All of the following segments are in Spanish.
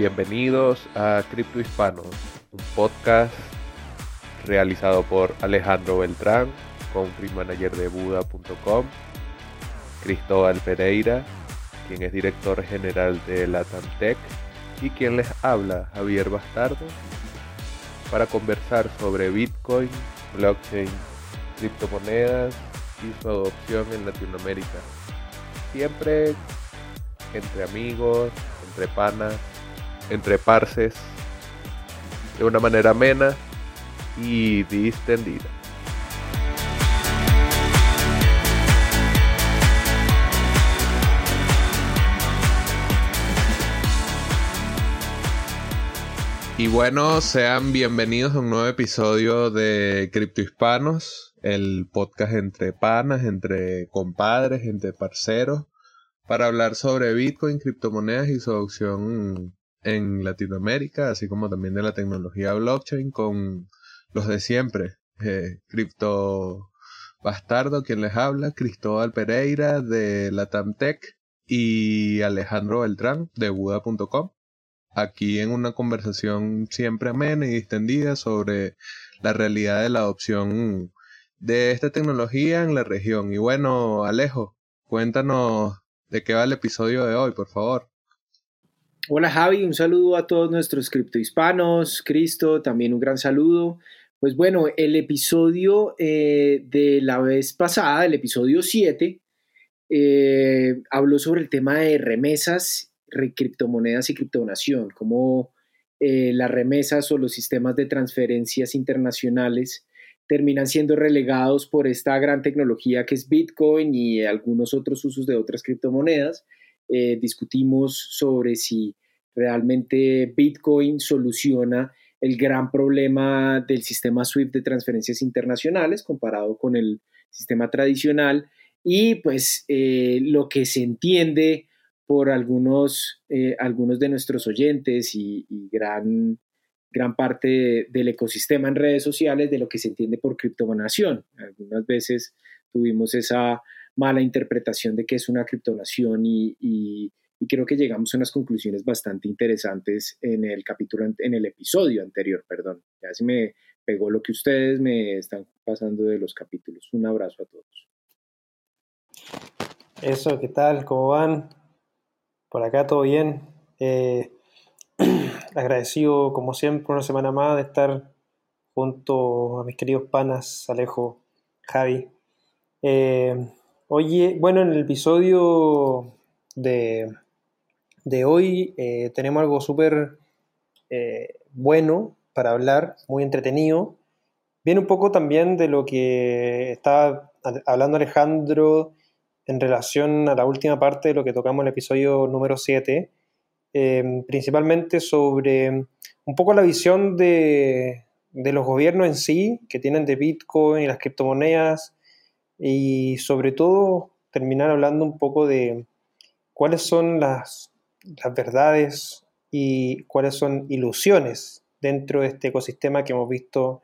Bienvenidos a Cripto Hispanos, un podcast realizado por Alejandro Beltrán, country manager de Buda.com, Cristóbal Pereira, quien es director general de Latamtech, y quien les habla, Javier Bastardo, para conversar sobre Bitcoin, blockchain, criptomonedas y su adopción en Latinoamérica. Siempre entre amigos, entre panas, entre parces, de una manera amena y distendida. Y bueno, sean bienvenidos a un nuevo episodio de Cripto Hispanos, el podcast entre panas, entre compadres, entre parceros, para hablar sobre Bitcoin, criptomonedas y su adopción en Latinoamérica, así como también de la tecnología blockchain con los de siempre. Eh, Cripto Bastardo, quien les habla, Cristóbal Pereira de Latamtech y Alejandro Beltrán de Buda.com. Aquí en una conversación siempre amena y distendida sobre la realidad de la adopción de esta tecnología en la región. Y bueno, Alejo, cuéntanos ¿De qué va el episodio de hoy, por favor? Hola Javi, un saludo a todos nuestros criptohispanos, Cristo, también un gran saludo. Pues bueno, el episodio eh, de la vez pasada, el episodio 7, eh, habló sobre el tema de remesas, criptomonedas y criptodonación, cómo eh, las remesas o los sistemas de transferencias internacionales terminan siendo relegados por esta gran tecnología que es Bitcoin y algunos otros usos de otras criptomonedas. Eh, discutimos sobre si realmente Bitcoin soluciona el gran problema del sistema SWIFT de transferencias internacionales comparado con el sistema tradicional y pues eh, lo que se entiende por algunos, eh, algunos de nuestros oyentes y, gran gran parte del ecosistema en redes sociales de lo que se entiende por criptonación. Algunas veces tuvimos esa mala interpretación de que es una criptonación y, y, creo que llegamos a unas conclusiones bastante interesantes en el capítulo, en el episodio anterior, perdón. Ya se me pegó lo que ustedes me están pasando de los capítulos. Un abrazo a todos. Eso, ¿qué tal? ¿Cómo van? Por acá todo bien. Eh, agradecido como siempre una semana más de estar junto a mis queridos panas Alejo, Javi. Eh, oye, bueno, en el episodio de, de hoy eh, tenemos algo súper eh, bueno para hablar, muy entretenido. Viene un poco también de lo que estaba hablando Alejandro en relación a la última parte de lo que tocamos en el episodio número 7, Em, principalmente sobre un poco la visión de, los gobiernos en sí, que tienen de Bitcoin y las criptomonedas, y sobre todo terminar hablando un poco de cuáles son las, verdades y cuáles son ilusiones dentro de este ecosistema que hemos visto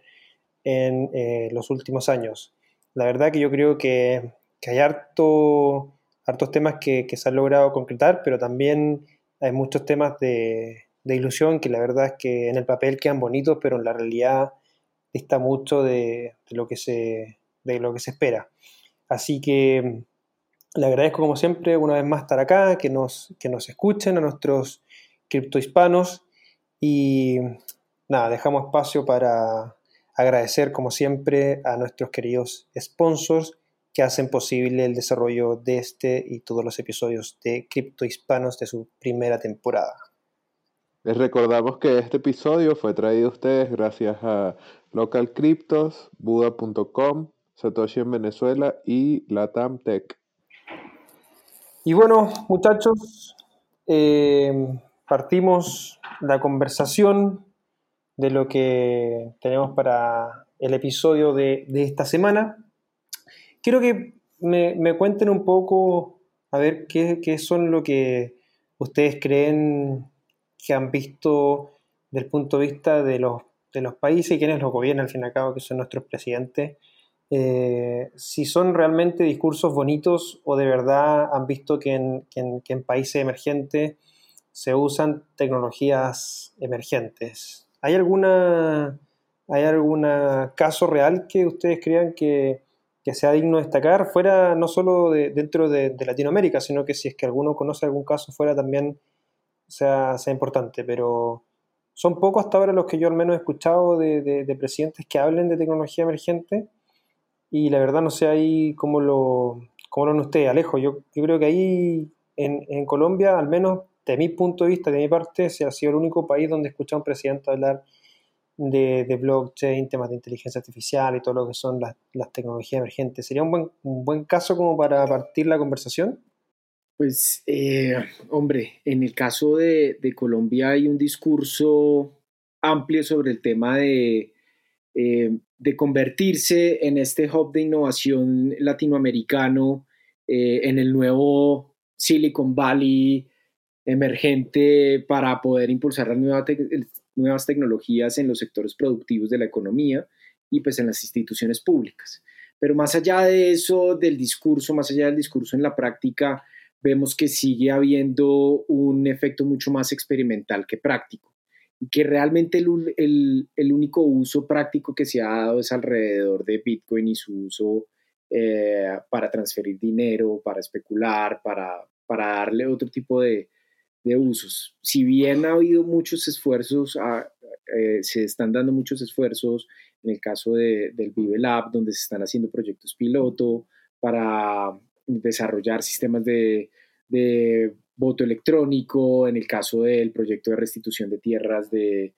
en eh, los últimos años. La verdad que yo creo que, hay harto, hartos temas que, que, se han logrado concretar, pero también hay muchos temas de, ilusión que la verdad es que en el papel quedan bonitos, pero en la realidad dista mucho de, lo, que se, de lo que se espera. Así que mm, le agradezco como siempre una vez más estar acá, que nos, que nos escuchen a nuestros criptohispanos y nada, dejamos espacio para agradecer como siempre a nuestros queridos sponsors que hacen posible el desarrollo de este y todos los episodios de Cripto Hispanos de su primera temporada. Les recordamos que este episodio fue traído a ustedes gracias a Local Buda.com, Satoshi en Venezuela y Latam Tech. Y bueno, muchachos, eh, partimos la conversación de lo que tenemos para el episodio de, de esta semana. Quiero que me, cuenten un poco, a ver, qué, son lo que ustedes creen que han visto del punto de vista de los, de los países y quienes los gobiernan, al fin y al cabo, que son nuestros presidentes. Eh, si son realmente discursos bonitos o de verdad han visto que en, países emergentes se usan tecnologías emergentes. ¿Hay alguna, hay algún caso real que ustedes crean que, sea digno de destacar, fuera no solo de, dentro de, Latinoamérica, sino que si es que alguno conoce algún caso fuera también sea, sea importante? Pero son pocos hasta ahora los que yo al menos he escuchado de, presidentes que hablen de tecnología emergente y la verdad no sé ahí cómo lo, cómo lo ven ustedes, Alejo. Yo, yo creo que ahí en, en Colombia al menos de mi punto de vista, de mi parte, se ha sido el único país donde he escuchado a un presidente hablar de, de, blockchain, temas de inteligencia artificial y todo lo que son las, tecnologías emergentes. ¿Sería un buen, un buen caso como para partir la conversación? Pues, eh, hombre, en el caso de, Colombia hay un discurso amplio sobre el tema de, eh, de convertirse en este hub de innovación latinoamericano, eh, en el nuevo Silicon Valley emergente para poder impulsar las nuevas, nuevas tecnologías en los sectores productivos de la economía y pues en las instituciones públicas. Pero más allá de eso, del discurso, más allá del discurso en la práctica, vemos que sigue habiendo un efecto mucho más experimental que práctico que realmente el, el, único uso práctico que se ha dado es alrededor de Bitcoin y su uso eh, para transferir dinero, para especular, para, para darle otro tipo de, de usos. Si bien ha habido muchos esfuerzos, ah, eh, se están dando muchos esfuerzos en el caso de, del Vive Lab, donde se están haciendo proyectos piloto para desarrollar sistemas de, voto electrónico, en el caso del proyecto de restitución de tierras de,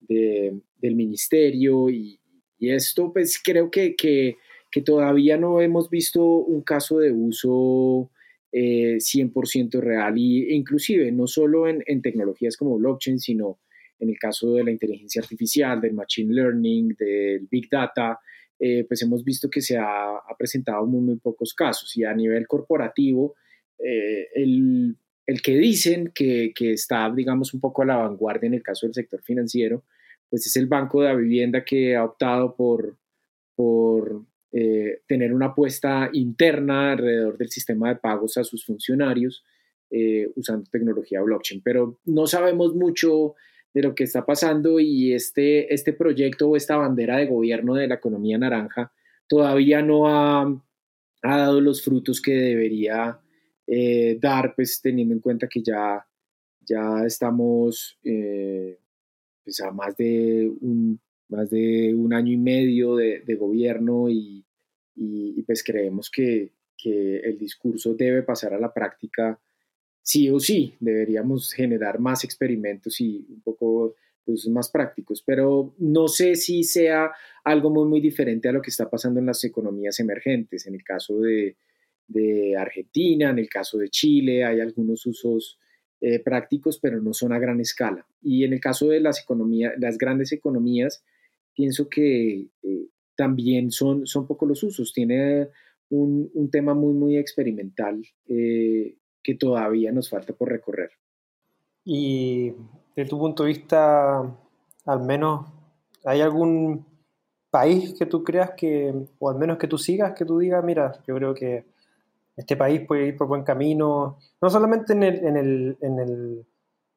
del ministerio y, esto pues creo que, que, que, todavía no hemos visto un caso de uso 100% eh, real y, e inclusive no solo en, tecnologías como blockchain, sino en el caso de la inteligencia artificial, del machine learning, del big data, eh, pues hemos visto que se ha, presentado muy, muy pocos casos y a nivel corporativo, eh, el, el, que dicen que, que, está, digamos, un poco a la vanguardia en el caso del sector financiero, pues es el Banco de la Vivienda que ha optado por, por eh, tener una apuesta interna alrededor del sistema de pagos a sus funcionarios eh, usando tecnología blockchain. Pero no sabemos mucho de lo que está pasando y este, este proyecto o esta bandera de gobierno de la economía naranja todavía no ha, ha dado los frutos que debería eh, dar, pues teniendo en cuenta que ya, ya estamos pues, a más de un más de un año y medio de, gobierno y, pues creemos que, el discurso debe pasar a la práctica sí o sí. Deberíamos generar más experimentos y un poco usos más prácticos, pero no sé si sea algo muy, muy diferente a lo que está pasando en las economías emergentes. En el caso de, Argentina, en el caso de Chile, hay algunos usos eh, prácticos, pero no son a gran escala. Y en el caso de las economías, las grandes economías, pienso que eh, también son, son pocos los usos. Tiene un, un tema muy, muy experimental eh, que todavía nos falta por recorrer. Y desde tu punto de vista, al menos, ¿hay algún país que tú creas que, o al menos que tú sigas, que tú digas, mira, yo creo que este país puede ir por buen camino, no solamente en el, en el, en el,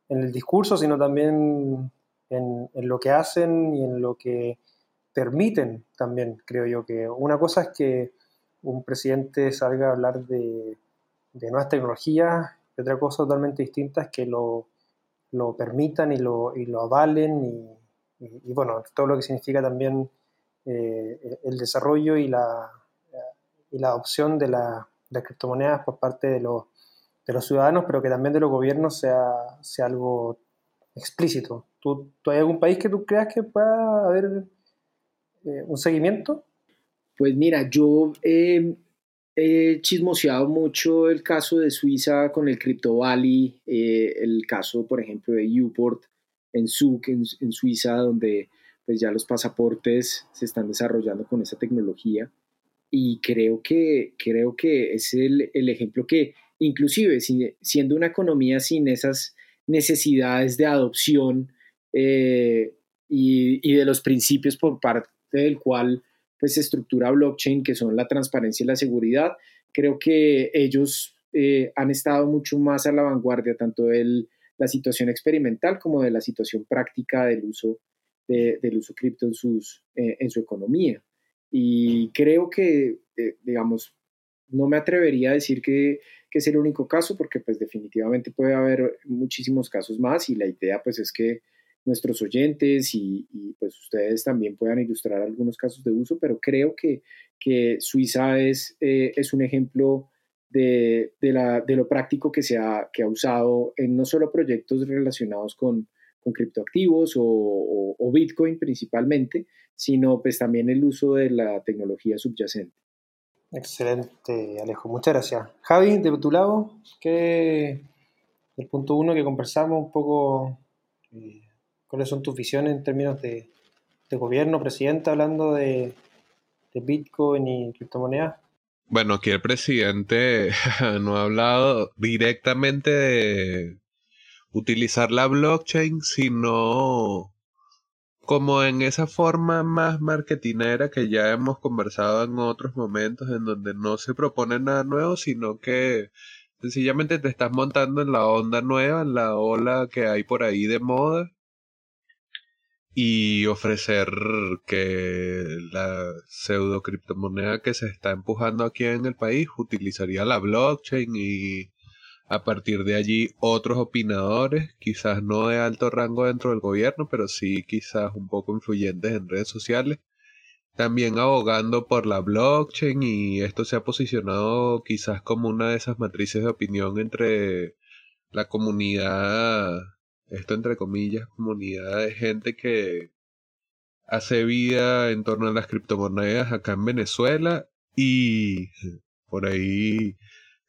en el discurso, sino también en, lo que hacen y en lo que permiten también, creo yo, que una cosa es que un presidente salga a hablar de, nuevas tecnologías y otra cosa totalmente distinta es que lo, permitan y lo, y lo avalen y, bueno, todo lo que significa también eh, el desarrollo y la, y la adopción de, la, las criptomonedas por parte de los, de los ciudadanos, pero que también de los gobiernos sea, sea algo explícito. ¿Tú, hay algún país que tú creas que pueda haber eh, un seguimiento? Pues mira, yo he chismoseado mucho el caso de Suiza con el Crypto Valley, eh, el caso, por ejemplo, de Uport en Zug, en, Suiza, donde pues ya los pasaportes se están desarrollando con esa tecnología. Y creo que, creo que es el, el ejemplo que, inclusive siendo una economía sin esas necesidades de adopción eh, y, de los principios por parte del cual pues, se estructura blockchain, que son la transparencia y la seguridad. Creo que ellos eh, han estado mucho más a la vanguardia, tanto el, la situación experimental como de la situación práctica del uso, del uso cripto en, sus, eh, en su economía. Y creo que, eh, digamos, no me atrevería a decir que, que, es el único caso, porque pues definitivamente puede haber muchísimos casos más y la idea pues es que nuestros oyentes y, pues ustedes también puedan ilustrar algunos casos de uso, pero creo que, que Suiza es, eh, es un ejemplo de, de, la, de, lo práctico que se ha, que ha usado en no solo proyectos relacionados con, con criptoactivos o, o, o, Bitcoin principalmente, sino pues también el uso de la tecnología subyacente. Excelente, Alejo. Muchas gracias. Javi, de tu lado, ¿qué el punto uno que conversamos un poco, eh, cuáles son tus visiones en términos de, de gobierno, presidente, hablando de, de Bitcoin y criptomonedas? Bueno, aquí el presidente no ha hablado directamente de utilizar la blockchain, sino como en esa forma más marketinera que ya hemos conversado en otros momentos en donde no se propone nada nuevo, sino que sencillamente te estás montando en la onda nueva, en la ola que hay por ahí de moda y ofrecer que la pseudo criptomoneda que se está empujando aquí en el país utilizaría la blockchain y a partir de allí otros opinadores, quizás no de alto rango dentro del gobierno, pero sí quizás un poco influyentes en redes sociales, también abogando por la blockchain y esto se ha posicionado quizás como una de esas matrices de opinión entre la comunidad, esto entre comillas, comunidad de gente que hace vida en torno a las criptomonedas acá en Venezuela y por ahí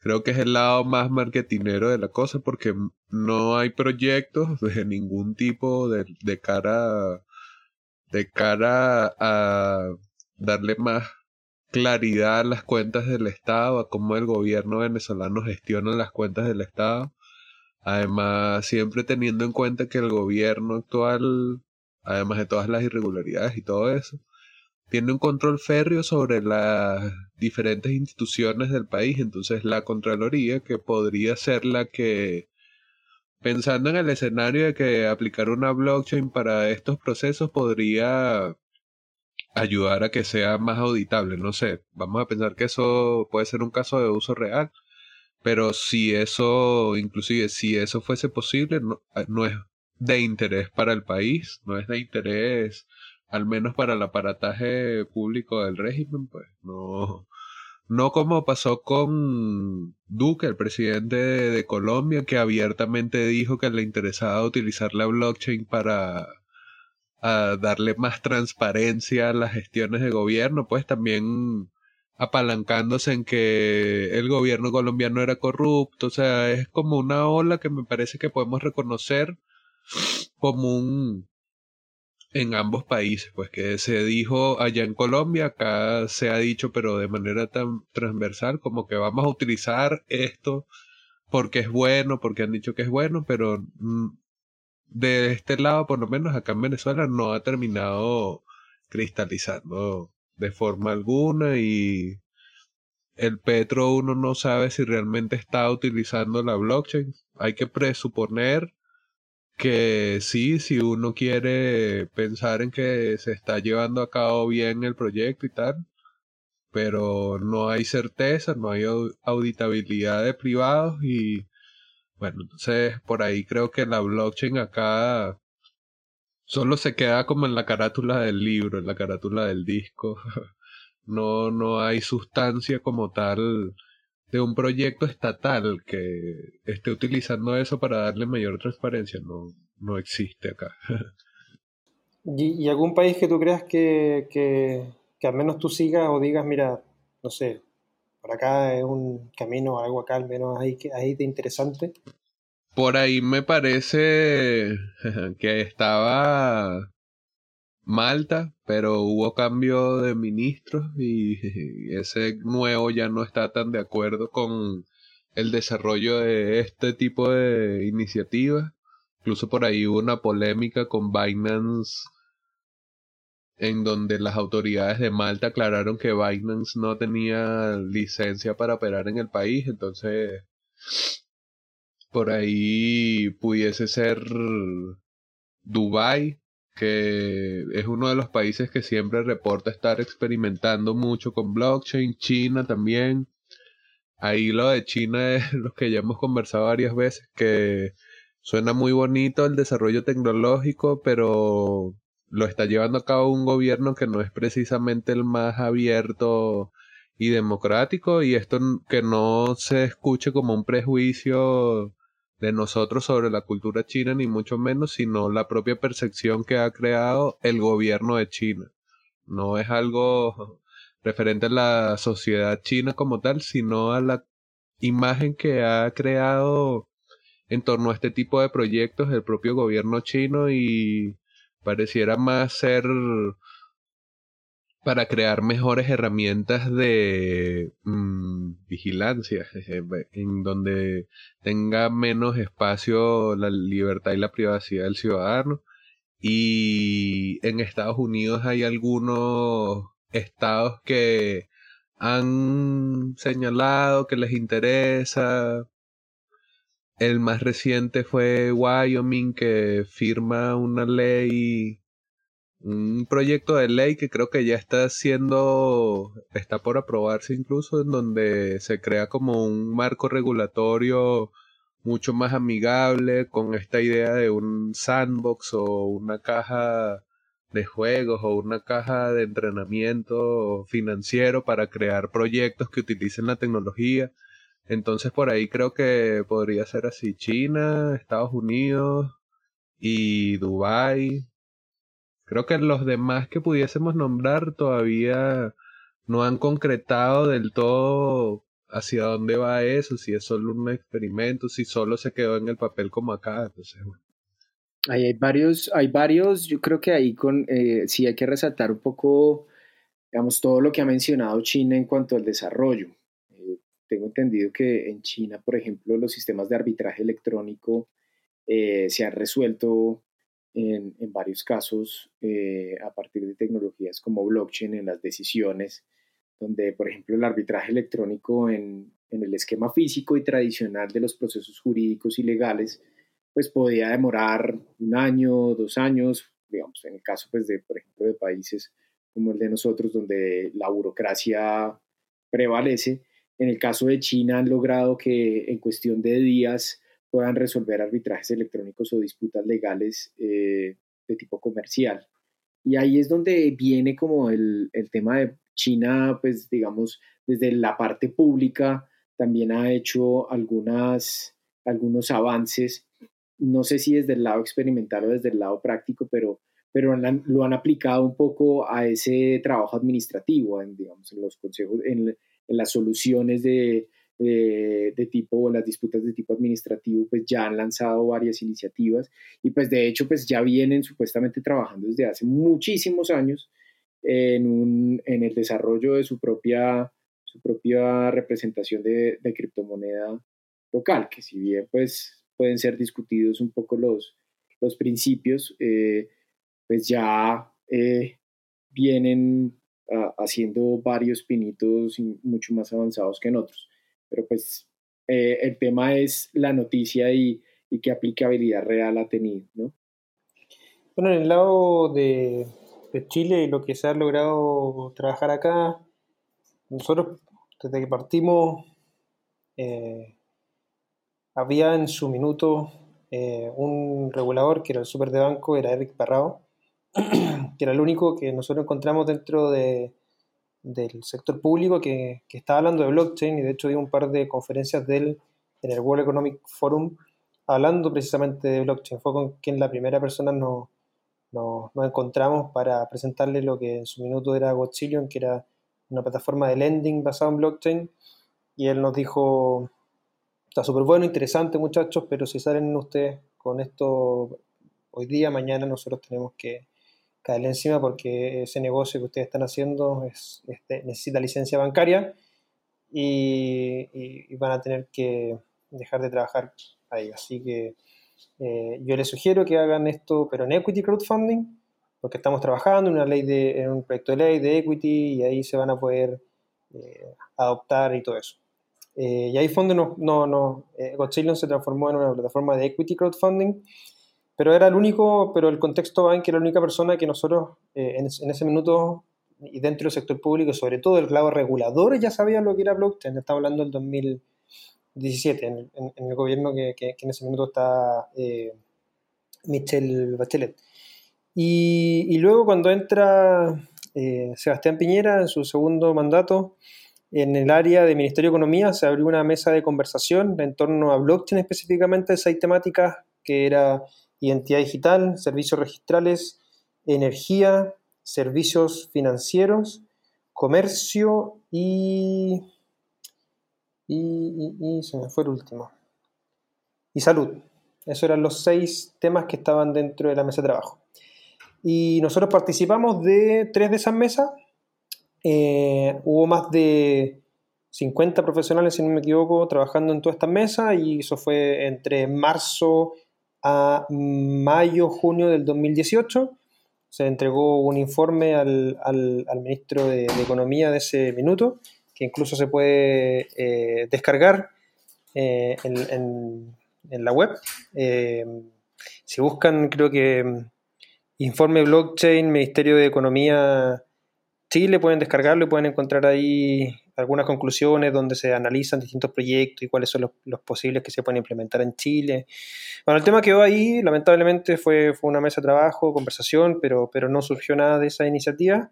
creo que es el lado más marketinero de la cosa porque no hay proyectos de ningún tipo de, de cara de cara a darle más claridad a las cuentas del Estado, a cómo el gobierno venezolano gestiona las cuentas del Estado. Además, siempre teniendo en cuenta que el gobierno actual, además de todas las irregularidades y todo eso, tiene un control férreo sobre las diferentes instituciones del país, entonces la Contraloría, que podría ser la que, pensando en el escenario de que aplicar una blockchain para estos procesos podría ayudar a que sea más auditable, no sé, vamos a pensar que eso puede ser un caso de uso real, pero si eso, inclusive si eso fuese posible, no, no es de interés para el país, no es de interés al menos para el aparataje público del régimen, pues no, no como pasó con Duque, el presidente de, Colombia, que abiertamente dijo que le interesaba utilizar la blockchain para darle más transparencia a las gestiones de gobierno, pues también apalancándose en que el gobierno colombiano era corrupto, o sea, es como una ola que me parece que podemos reconocer como un en ambos países, pues que se dijo allá en Colombia, acá se ha dicho, pero de manera tan transversal como que vamos a utilizar esto porque es bueno, porque han dicho que es bueno, pero mm, de este lado, por lo menos acá en Venezuela, no ha terminado cristalizando de forma alguna y el Petro uno no sabe si realmente está utilizando la blockchain. Hay que presuponer que sí, si uno quiere pensar en que se está llevando a cabo bien el proyecto y tal, pero no hay certeza, no hay auditabilidad de privados y bueno, entonces por ahí creo que la blockchain acá solo se queda como en la carátula del libro, en la carátula del disco. no, no hay sustancia como tal de un proyecto estatal que esté utilizando eso para darle mayor transparencia no, no existe acá. ¿Y, algún país que tú creas que, que, al menos tú sigas o digas, mira, no sé, por acá es un camino, algo acá al menos ahí, ahí de interesante? Por ahí me parece que estaba Malta, pero hubo cambio de ministros y ese nuevo ya no está tan de acuerdo con el desarrollo de este tipo de iniciativas. Incluso por ahí hubo una polémica con Binance en donde las autoridades de Malta aclararon que Binance no tenía licencia para operar en el país, entonces por ahí pudiese ser Dubai, que es uno de los países que siempre reporta estar experimentando mucho con blockchain, China también. Ahí lo de China es lo que ya hemos conversado varias veces, que suena muy bonito el desarrollo tecnológico, pero lo está llevando a cabo un gobierno que no es precisamente el más abierto y democrático y esto que no se escuche como un prejuicio de nosotros sobre la cultura china ni mucho menos, sino la propia percepción que ha creado el gobierno de China. No es algo referente a la sociedad china como tal, sino a la imagen que ha creado en torno a este tipo de proyectos el propio gobierno chino y pareciera más ser para crear mejores herramientas de mm, vigilancia, en donde tenga menos espacio la libertad y la privacidad del ciudadano. Y en Estados Unidos hay algunos estados que han señalado que les interesa. El más reciente fue Wyoming, que firma una ley un proyecto de ley que creo que ya está siendo, está por aprobarse incluso, en donde se crea como un marco regulatorio mucho más amigable con esta idea de un sandbox o una caja de juegos o una caja de entrenamiento financiero para crear proyectos que utilicen la tecnología. Entonces por ahí creo que podría ser así China, Estados Unidos y Dubai Creo que los demás que pudiésemos nombrar todavía no han concretado del todo hacia dónde va eso, si es solo un experimento, si solo se quedó en el papel como acá. Entonces, hay varios, hay varios, yo creo que ahí con, eh, sí hay que resaltar un poco, digamos, todo lo que ha mencionado China en cuanto al desarrollo. Eh, tengo entendido que en China, por ejemplo, los sistemas de arbitraje electrónico eh, se han resuelto en, varios casos eh, a partir de tecnologías como blockchain en las decisiones, donde, por ejemplo, el arbitraje electrónico en, el esquema físico y tradicional de los procesos jurídicos y legales, pues podía demorar un año, dos años, digamos, en el caso, pues, de, por ejemplo, de países como el de nosotros, donde la burocracia prevalece. En el caso de China han logrado que en cuestión de días puedan resolver arbitrajes electrónicos o disputas legales eh, de tipo comercial. Y ahí es donde viene como el, el, tema de China, pues digamos, desde la parte pública también ha hecho algunas, algunos avances, no sé si desde el lado experimental o desde el lado práctico, pero, pero lo han aplicado un poco a ese trabajo administrativo, en, digamos, en los consejos, en, en las soluciones de, de, tipo o las disputas de tipo administrativo pues ya han lanzado varias iniciativas y pues de hecho pues ya vienen supuestamente trabajando desde hace muchísimos años en, un, en el desarrollo de su propia, su propia representación de, de criptomoneda local, que si bien pues pueden ser discutidos un poco los, los principios, eh, pues ya eh, vienen ah, haciendo varios pinitos mucho más avanzados que en otros pero pues eh, el tema es la noticia y, y, qué aplicabilidad real ha tenido, ¿no? Bueno, en el lado de, de Chile y lo que se ha logrado trabajar acá, nosotros desde que partimos eh, había en su minuto eh, un regulador que era el super de banco, era Eric Parrao, que era el único que nosotros encontramos dentro de, del sector público que, que estaba hablando de blockchain y de hecho dio un par de conferencias de él en el World Economic Forum hablando precisamente de blockchain. Fue con quien la primera persona nos, nos, encontramos para presentarle lo que en su minuto era Godzillion, que era una plataforma de lending basada en blockchain. Y él nos dijo, está súper bueno, interesante muchachos, pero si salen ustedes con esto hoy día, mañana nosotros tenemos que caerle encima porque ese negocio que ustedes están haciendo es, este, necesita licencia bancaria y, van a tener que dejar de trabajar ahí. Así que eh, yo les sugiero que hagan esto, pero en equity crowdfunding, porque estamos trabajando en una ley de, en un proyecto de ley de equity y ahí se van a poder eh, adoptar y todo eso. Eh, y ahí fondo no, no, no eh, se transformó en una plataforma de equity crowdfunding, pero era el único, pero el contexto bank era la única persona que nosotros en, ese minuto y dentro del sector público, sobre todo el lado regulador, ya sabía lo que era blockchain. Estamos hablando del 2017, en, el gobierno que, en ese minuto está Michelle Bachelet. Y, luego cuando entra eh, Sebastián Piñera en su segundo mandato, en el área de Ministerio de Economía se abrió una mesa de conversación en torno a blockchain específicamente, seis temáticas que era identidad digital, servicios registrales, energía, servicios financieros, comercio y, y, se me fue el último. Y salud. Esos eran los seis temas que estaban dentro de la mesa de trabajo. Y nosotros participamos de tres de esas mesas. Eh, hubo más de 50 profesionales, si no me equivoco, trabajando en todas estas mesas y eso fue entre marzo a mayo, junio del 2018. Se entregó un informe al, ministro de, Economía de ese minuto, que incluso se puede eh, descargar eh, en, en, la web. si buscan, creo que Informe Blockchain, Ministerio de Economía Chile, pueden descargarlo y pueden encontrar ahí algunas conclusiones donde se analizan distintos proyectos y cuáles son los, posibles que se pueden implementar en Chile. Bueno, el tema quedó ahí, lamentablemente fue, fue una mesa de trabajo, conversación, pero, pero no surgió nada de esa iniciativa.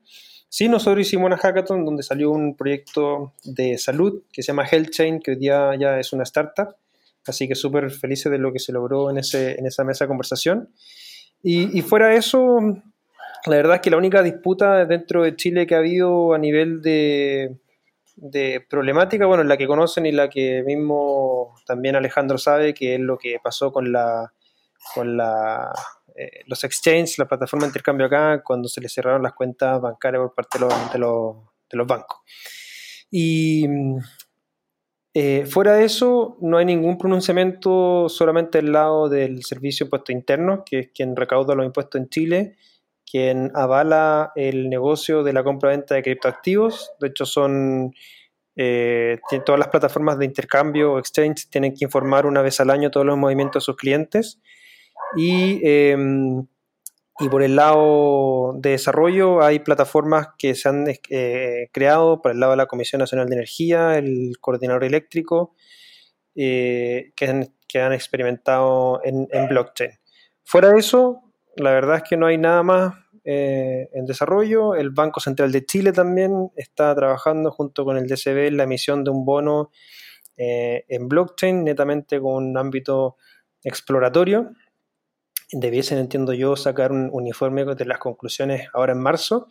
Sí, nosotros hicimos una hackathon donde salió un proyecto de salud que se llama HealthChain, que hoy día ya es una startup, así que súper felices de lo que se logró en, ese, en esa mesa de conversación. Y, fuera de eso, la verdad es que la única disputa dentro de Chile que ha habido a nivel de, problemática, bueno, la que conocen y la que mismo también Alejandro sabe, que es lo que pasó con la con la, eh, los exchanges, la plataforma de intercambio acá, cuando se le cerraron las cuentas bancarias por parte de los, de los, de los bancos. Y eh, fuera de eso, no hay ningún pronunciamiento solamente del lado del Servicio de Impuestos Internos, que es quien recauda los impuestos en Chile, quien avala el negocio de la compra-venta de criptoactivos. De hecho, son eh, todas las plataformas de intercambio o exchange tienen que informar una vez al año todos los movimientos de sus clientes. Y em, por el lado de desarrollo hay plataformas que se han eh, creado por el lado de la Comisión Nacional de Energía, el coordinador eléctrico, eh, que, han, experimentado en, blockchain. Fuera de eso, la verdad es que no hay nada más eh, en desarrollo. El Banco Central de Chile también está trabajando junto con el DCB en la emisión de un bono en blockchain, netamente con un ámbito exploratorio debiesen, entiendo yo, sacar un uniforme de las conclusiones ahora en marzo.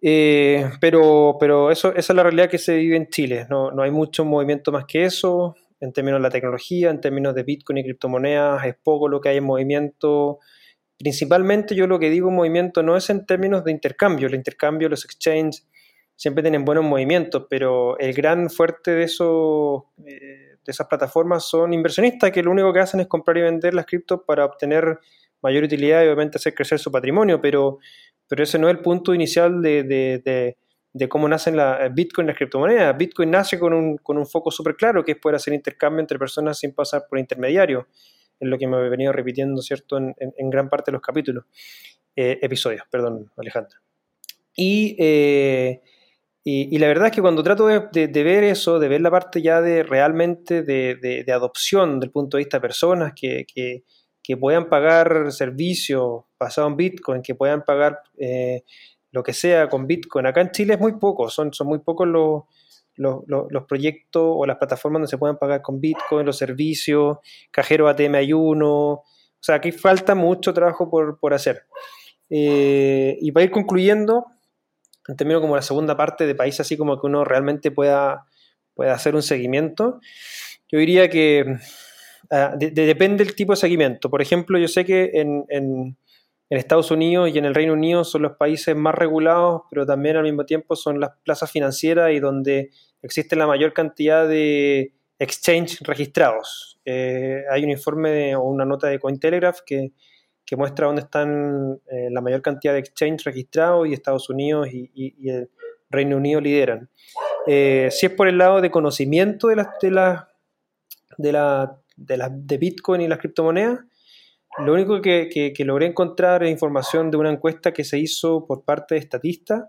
Eh, pero pero eso, esa es la realidad que se vive en Chile. No, no, hay mucho movimiento más que eso en términos de la tecnología, en términos de Bitcoin y criptomonedas. Es poco lo que hay en movimiento. Principalmente yo lo que digo movimiento no es en términos de intercambio. El intercambio, los exchanges siempre tienen buenos movimientos, pero el gran fuerte de esos... Eh, esas plataformas son inversionistas que lo único que hacen es comprar y vender las criptos para obtener mayor utilidad y obviamente hacer crecer su patrimonio, pero, pero ese no es el punto inicial de, cómo nacen la Bitcoin y las criptomonedas. Bitcoin nace con un, con un foco súper claro, que es poder hacer intercambio entre personas sin pasar por intermediarios. Es lo que me he venido repitiendo, ¿cierto?, en, gran parte de los capítulos, eh, episodios, perdón, Alejandro. Y eh, y, la verdad es que cuando trato de, ver eso, de ver la parte ya de realmente de, adopción del punto de vista de personas que, puedan pagar servicios basados en Bitcoin, que puedan pagar eh, lo que sea con Bitcoin, acá en Chile es muy poco, son, son muy pocos los, los, proyectos o las plataformas donde se puedan pagar con Bitcoin, los servicios, cajero ATM hay uno, o sea, aquí falta mucho trabajo por, hacer. Eh, y para ir concluyendo, en términos como la segunda parte de país, así como que uno realmente pueda, pueda hacer un seguimiento, yo diría que ah, depende del tipo de seguimiento. Por ejemplo, yo sé que en, en, Estados Unidos y en el Reino Unido son los países más regulados, pero también al mismo tiempo son las plazas financieras y donde existe la mayor cantidad de exchange registrados. Eh, hay un informe o una nota de Cointelegraph que que muestra dónde están eh, la mayor cantidad de exchanges registrados y Estados Unidos y, el Reino Unido lideran. Eh, si es por el lado de conocimiento de las de la, de la, de, la, de Bitcoin y las criptomonedas, lo único que, que, logré encontrar es información de una encuesta que se hizo por parte de Statista,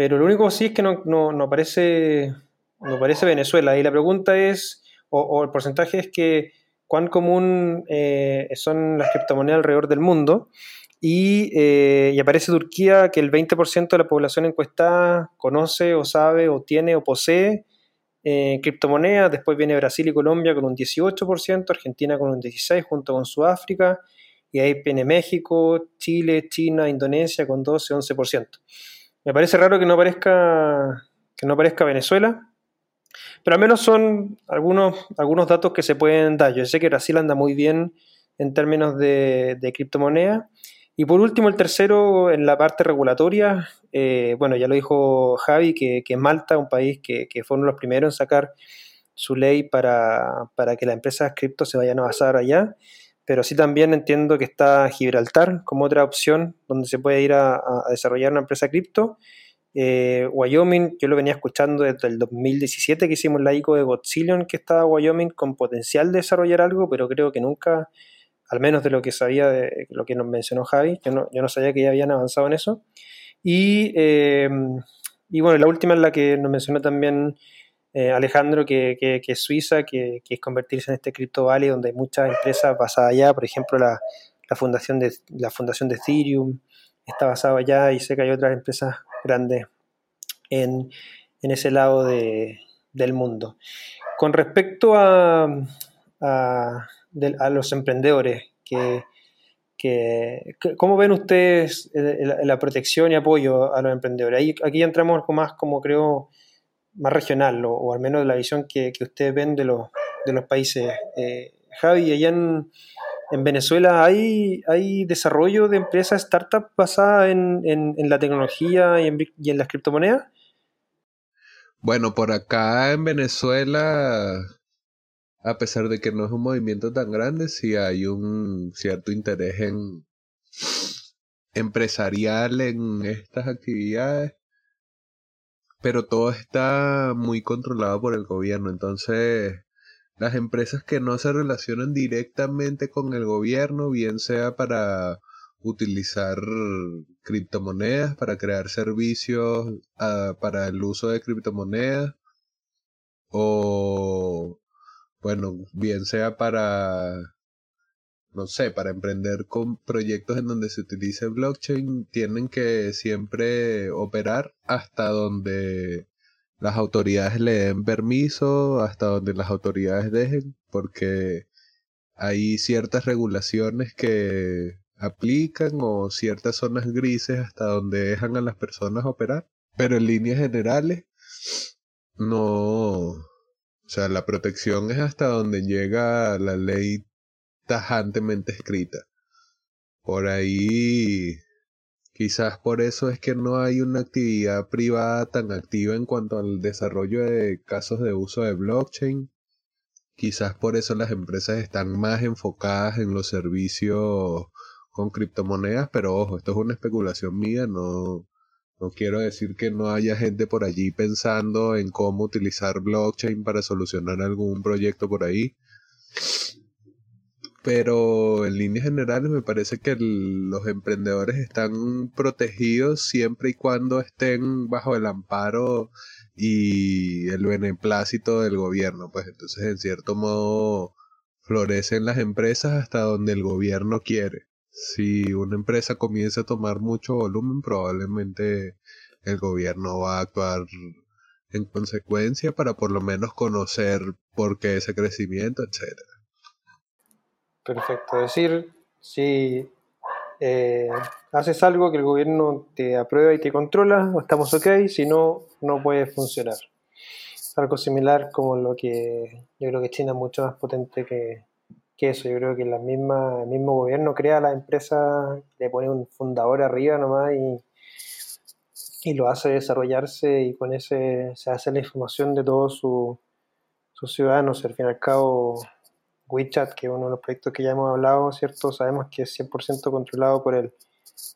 pero lo único sí es que no, no, aparece, no aparece Venezuela. Y la pregunta es, o, el porcentaje es que cuán común eh, son las criptomonedas alrededor del mundo. Eh, y, aparece Turquía que el 20% de la población encuestada conoce o sabe o tiene o posee eh, criptomonedas. Después viene Brasil y Colombia con un 18%, Argentina con un 16% junto con Sudáfrica. Y ahí viene México, Chile, China, Indonesia con 12-11%. Me parece raro que no aparezca, que no aparezca Venezuela, pero al menos son algunos, algunos datos que se pueden dar. Yo sé que Brasil anda muy bien en términos de, de criptomonedas. Y por último, el tercero, en la parte regulatoria, eh, bueno, ya lo dijo Javi, que, que Malta, un país que, que fueron los primeros en sacar su ley para, para que las empresas cripto se vayan a basar allá, pero sí también entiendo que está Gibraltar como otra opción donde se puede ir a, desarrollar una empresa cripto eh, Wyoming, yo lo venía escuchando desde el 2017 que hicimos la ICO de Godzillion, que estaba Wyoming con potencial de desarrollar algo, pero creo que nunca, al menos de lo que sabía, de lo que nos mencionó Javi, yo no, yo no sabía que ya habían avanzado en eso. Y, eh, y bueno, la última es la que nos mencionó también eh, Alejandro, que, que, es Suiza, que, que, es convertirse en este Crypto Valley, donde hay muchas empresas basadas allá, por ejemplo, la, la, fundación, de, la fundación de Ethereum está basada allá y sé que hay otras empresas grande en, ese lado del mundo. Con respecto a, a, los emprendedores, que, ¿cómo ven ustedes la, protección y apoyo a los emprendedores? aquí entramos más, como creo, más regional, o, al menos la visión que, ustedes ven de los, de los países. Eh, Javi, allá en, en Venezuela hay, hay desarrollo de empresas, startups basadas en, en, la tecnología y en, y en las criptomonedas. Bueno, por acá en Venezuela, a pesar de que no es un movimiento tan grande, sí hay un cierto interés en empresarial en estas actividades, pero todo está muy controlado por el gobierno, entonces las empresas que no se relacionan directamente con el gobierno, bien sea para utilizar criptomonedas, para crear servicios ah, para el uso de criptomonedas, o bueno, bien sea para no sé, para emprender con proyectos en donde se utilice blockchain, tienen que siempre operar hasta donde las autoridades le den permiso hasta donde las autoridades dejen, porque hay ciertas regulaciones que aplican o ciertas zonas grises hasta donde dejan a las personas operar. Pero en líneas generales, no. O sea, la protección es hasta donde llega la ley tajantemente escrita. Por ahí Quizás por eso es que no hay una actividad privada tan activa en cuanto al desarrollo de casos de uso de blockchain. Quizás por eso las empresas están más enfocadas en los servicios con criptomonedas, pero ojo, esto es una especulación mía, no, no quiero decir que no haya gente por allí pensando en cómo utilizar blockchain para solucionar algún proyecto por ahí pero en líneas generales me parece que los emprendedores están protegidos siempre y cuando estén bajo el amparo y el beneplácito del gobierno, pues entonces en cierto modo florecen las empresas hasta donde el gobierno quiere. Si una empresa comienza a tomar mucho volumen, probablemente el gobierno va a actuar en consecuencia para por lo menos conocer por qué ese crecimiento, etcétera. Perfecto. Es decir, si eh, haces algo que el gobierno te aprueba y te controla, estamos ok, si no, no puede funcionar. Algo similar como lo que yo creo que China es mucho más potente que, eso. Yo creo que la misma, el mismo gobierno crea la empresa, le pone un fundador arriba nomás y, y lo hace desarrollarse y con ese se hace la información de todos sus ciudadanos. Al fin y al cabo, WeChat, que es uno de los proyectos que ya hemos hablado, ¿cierto? Sabemos que es 100% controlado por el,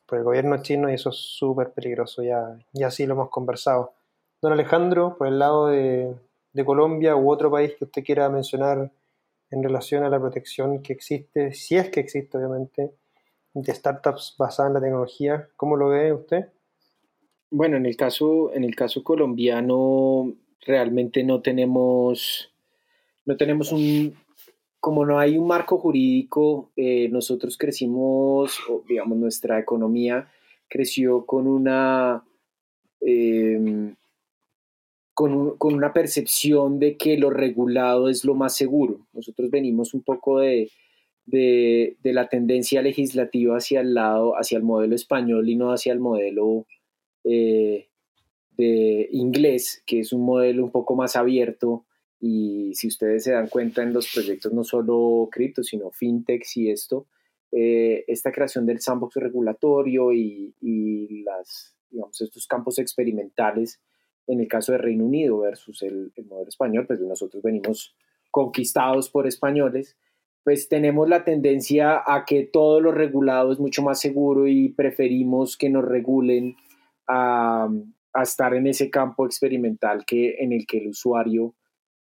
por el gobierno chino y eso es súper peligroso, ya, ya sí lo hemos conversado. Don Alejandro, por el lado de, de Colombia u otro país que usted quiera mencionar en relación a la protección que existe, si es que existe obviamente, de startups basadas en la tecnología, ¿cómo lo ve usted? Bueno, en el caso, en el caso colombiano realmente no tenemos, no tenemos un, como no hay un marco jurídico, eh, nosotros crecimos, digamos, nuestra economía creció con una, em, con, con, una percepción de que lo regulado es lo más seguro. Nosotros venimos un poco de, de, de, la tendencia legislativa hacia el lado, hacia el modelo español y no hacia el modelo eh, de inglés, que es un modelo un poco más abierto. Y si ustedes se dan cuenta en los proyectos, no solo cripto, sino fintechs y esto, eh, esta creación del sandbox regulatorio y, y, las, digamos, estos campos experimentales en el caso de Reino Unido versus el, el modelo español, pues nosotros venimos conquistados por españoles, pues tenemos la tendencia a que todo lo regulado es mucho más seguro y preferimos que nos regulen a, a estar en ese campo experimental que, en el que el usuario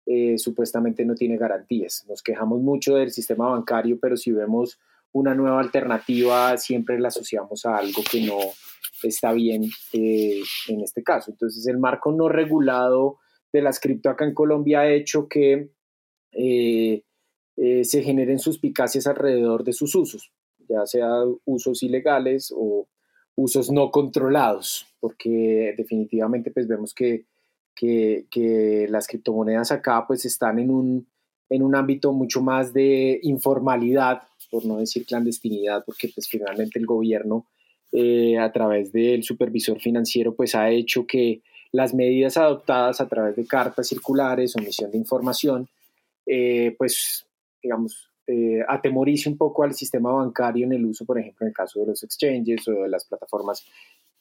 eh, supuestamente no tiene garantías. Nos quejamos mucho del sistema bancario, pero si vemos una nueva alternativa, siempre la asociamos a algo que no está bien eh, en este caso. Entonces, el marco no regulado de las cripto acá en Colombia ha hecho que eh, se generen suspicacias alrededor de sus usos, ya sea usos ilegales o usos no controlados, porque definitivamente pues vemos que, que, las criptomonedas acá pues están en un, en un ámbito mucho más de informalidad, por no decir clandestinidad, porque pues finalmente el gobierno eh, a través del supervisor financiero pues ha hecho que las medidas adoptadas a través de cartas circulares o emisión de información eh, pues digamos eh, atemorice un poco al sistema bancario en el uso, por ejemplo, en el caso de los exchanges o de las plataformas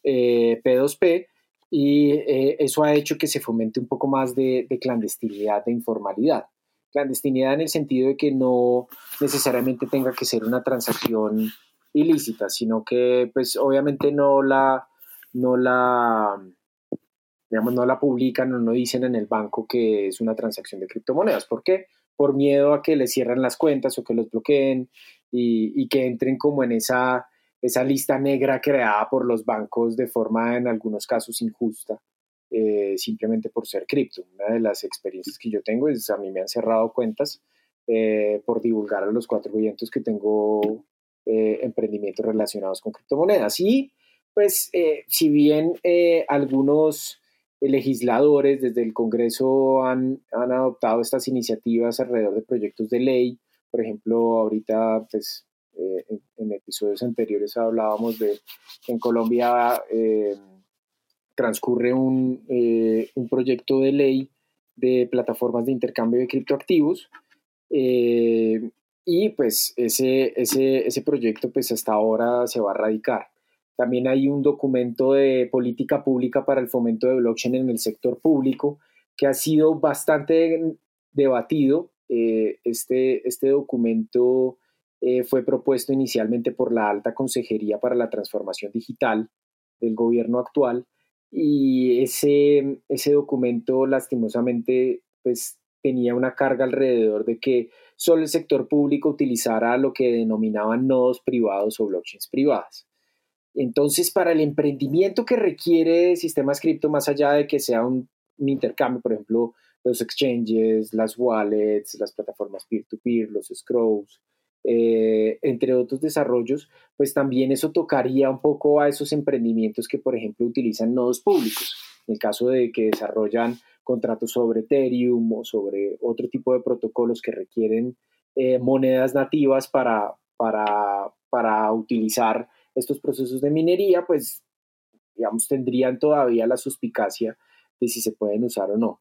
eh, P2P, y eh, eso ha hecho que se fomente un poco más de, clandestinidad, de informalidad. Clandestinidad en el sentido de que no necesariamente tenga que ser una transacción ilícita, sino que pues obviamente no la, no la, digamos, no la publican o no dicen en el banco que es una transacción de criptomonedas. ¿Por qué? por miedo a que les cierren las cuentas o que los bloqueen y, que entren como en esa, esa lista negra creada por los bancos de forma en algunos casos injusta, eh, simplemente por ser cripto. Una de las experiencias que yo tengo es a mí me han cerrado cuentas eh, por divulgar a los cuatro vientos que tengo eh, emprendimientos relacionados con criptomonedas. Y pues si bien algunos legisladores desde el Congreso han, han, adoptado estas iniciativas alrededor de proyectos de ley. Por ejemplo, ahorita, pues, eh, en, episodios anteriores hablábamos de que en Colombia eh, transcurre un, eh, un, proyecto de ley de plataformas de intercambio de criptoactivos. y pues ese, ese, ese proyecto pues hasta ahora se va a radicar. También hay un documento de política pública para el fomento de blockchain en el sector público que ha sido bastante debatido. Eh, este, este documento eh, fue propuesto inicialmente por la Alta Consejería para la Transformación Digital del gobierno actual y ese, ese documento lastimosamente pues, tenía una carga alrededor de que solo el sector público utilizara lo que denominaban nodos privados o blockchains privadas. Entonces, para el emprendimiento que requiere sistemas cripto, más allá de que sea un, intercambio, por ejemplo, los exchanges, las wallets, las plataformas peer-to-peer, los scrolls, eh, entre otros desarrollos, pues también eso tocaría un poco a esos emprendimientos que, por ejemplo, utilizan nodos públicos. En el caso de que desarrollan contratos sobre Ethereum o sobre otro tipo de protocolos que requieren eh, monedas nativas para, para, para utilizar estos procesos de minería, pues, digamos, tendrían todavía la suspicacia de si se pueden usar o no.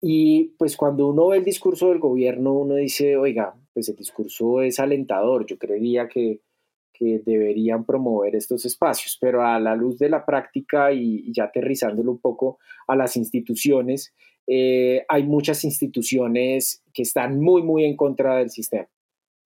Y pues cuando uno ve el discurso del gobierno, uno dice, oiga, pues el discurso es alentador, yo creería que, que deberían promover estos espacios, pero a la luz de la práctica y, ya aterrizándolo un poco a las instituciones, eh, hay muchas instituciones que están muy, muy en contra del sistema.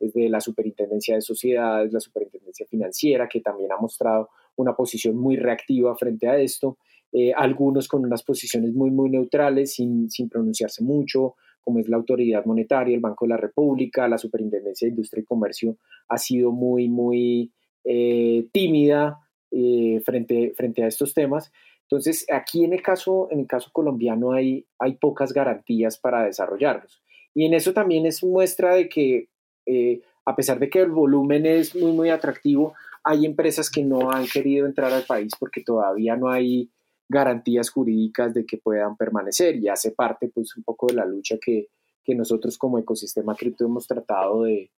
Desde la Superintendencia de Sociedades, la Superintendencia Financiera, que también ha mostrado una posición muy reactiva frente a esto, eh, algunos con unas posiciones muy, muy neutrales, sin, sin pronunciarse mucho, como es la Autoridad Monetaria, el Banco de la República, la Superintendencia de Industria y Comercio, ha sido muy, muy eh, tímida eh, frente, frente a estos temas. Entonces, aquí en el caso, en el caso colombiano hay, hay pocas garantías para desarrollarlos. Y en eso también es muestra de que, eh, a pesar de que el volumen es muy, muy atractivo, hay empresas que no han querido entrar al país porque todavía no hay garantías jurídicas de que puedan permanecer y hace parte pues un poco de la lucha que, que nosotros como ecosistema cripto hemos tratado de,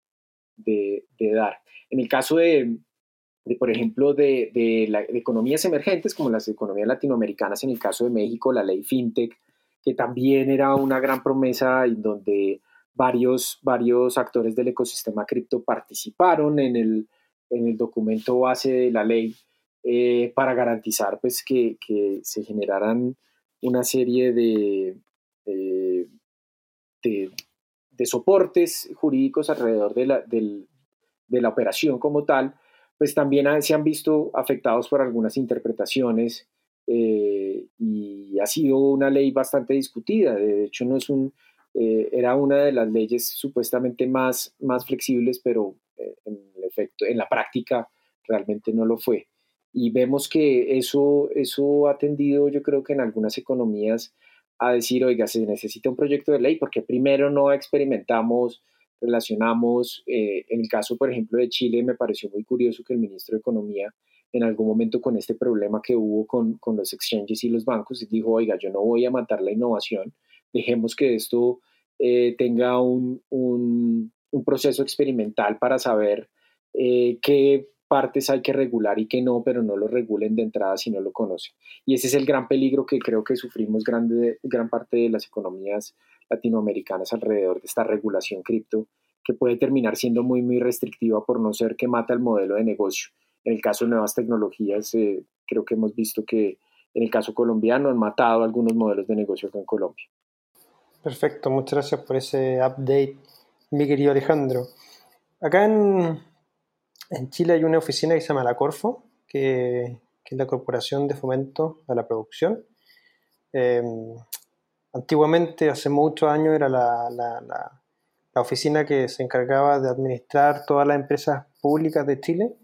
de, dar. En el caso de, de por ejemplo, de, de, la, economías emergentes como las economías latinoamericanas, en el caso de México, la ley FinTech, que también era una gran promesa en donde varios, varios actores del ecosistema cripto participaron en el, en el documento base de la ley eh, para garantizar pues, que, se generaran una serie de, de, soportes jurídicos alrededor de la, de la operación como tal, pues también se han visto afectados por algunas interpretaciones eh, y ha sido una ley bastante discutida. De hecho, no es un, eh, era una de las leyes supuestamente más, más flexibles, pero eh, en efecto, en la práctica realmente no lo fue. Y vemos que eso, eso ha tendido, yo creo que en algunas economías, a decir, oiga, se necesita un proyecto de ley porque primero no experimentamos relacionamos. Eh, en el caso, por ejemplo, de Chile, me pareció muy curioso que el ministro de Economía en algún momento con este problema que hubo con, con los exchanges y los bancos, dijo, oiga, yo no voy a matar la innovación, dejemos que esto eh, tenga un, un, un, proceso experimental para saber eh, qué partes hay que regular y qué no, pero no lo regulen de entrada si no lo conocen. Y ese es el gran peligro que creo que sufrimos grande, gran parte de las economías latinoamericanas alrededor de esta regulación cripto, que puede terminar siendo muy, muy restrictiva por no ser que mata el modelo de negocio. En el caso de nuevas tecnologías, eh, creo que hemos visto que en el caso colombiano han matado algunos modelos de negocio acá en Colombia. Perfecto, muchas gracias por ese update, mi querido Alejandro. Acá en, en Chile hay una oficina que se llama la Corfo, que, es la Corporación de Fomento a la Producción. Eh, Antiguamente, hace muchos años, era la, la, oficina que se encargaba de administrar todas las empresas públicas de Chile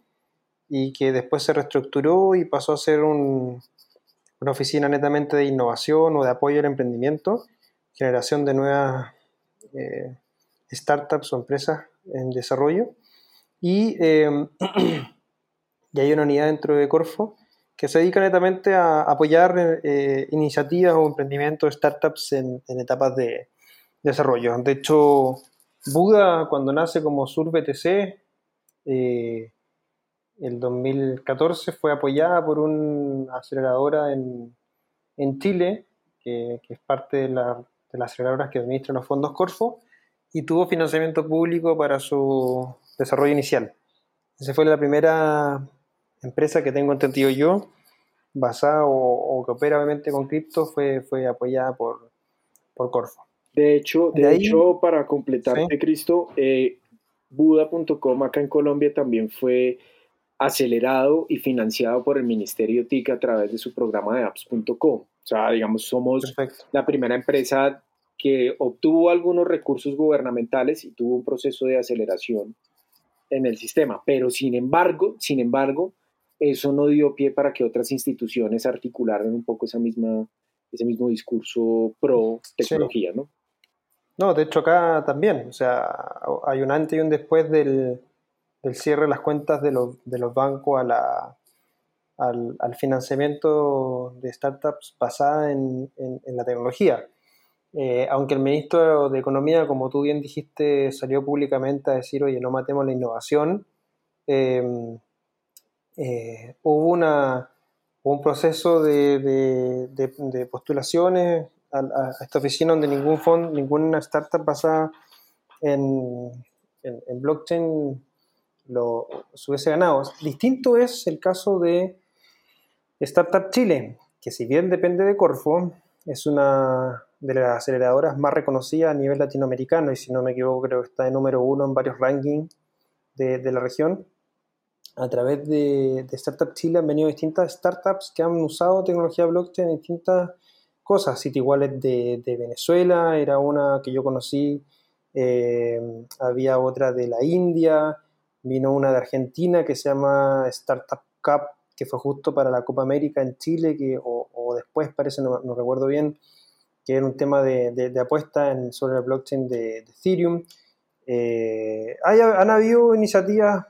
y que después se reestructuró y pasó a ser una oficina netamente de innovación o de apoyo al emprendimiento, generación de nuevas eh, startups o empresas en desarrollo. Y, eh, hay una unidad dentro de Corfo que se dedica netamente a apoyar eh, iniciativas o emprendimientos, startups en, etapas de, desarrollo. De hecho, Buda, cuando nace como SurBTC, eh, el 2014 fue apoyada por una aceleradora en, Chile, que, es parte de las aceleradoras que administran los fondos Corfo, y tuvo financiamiento público para su desarrollo inicial. Esa fue la primera empresa que tengo entendido yo, basada o, que opera obviamente con cripto, fue, fue apoyada por, por Corfo. De hecho, de, hecho para completarte, Cristo, eh, Buda.com acá en Colombia también fue acelerado y financiado por el Ministerio TIC a través de su programa de apps.com. O sea, digamos, somos la primera empresa que obtuvo algunos recursos gubernamentales y tuvo un proceso de aceleración en el sistema. Pero sin embargo, sin embargo, eso no dio pie para que otras instituciones articularan un poco esa misma, ese mismo discurso pro tecnología, ¿no? No, de hecho acá también, o sea, hay un antes y un después del, cierre de las cuentas de los, de los bancos a la, al, financiamiento de startups basada en, la tecnología. Eh, aunque el ministro de Economía, como tú bien dijiste, salió públicamente a decir, oye, no matemos la innovación, eh, eh, hubo una, un proceso de, postulaciones a, esta oficina donde ningún fondo, ninguna startup basada en, blockchain lo hubiese ganado. Distinto es el caso de Startup Chile, que si bien depende de Corfo, es una de las aceleradoras más reconocidas a nivel latinoamericano y si no me equivoco creo que está de número uno en varios rankings de, de la región. a través de, Startup Chile han venido distintas startups que han usado tecnología blockchain en distintas cosas. City Wallet de, de Venezuela era una que yo conocí, eh, había otra de la India, vino una de Argentina que se llama Startup Cup, que fue justo para la Copa América en Chile, que, o, después parece, no, recuerdo bien, que era un tema de, apuesta en, sobre el blockchain de, Ethereum. Eh, hay, han habido iniciativas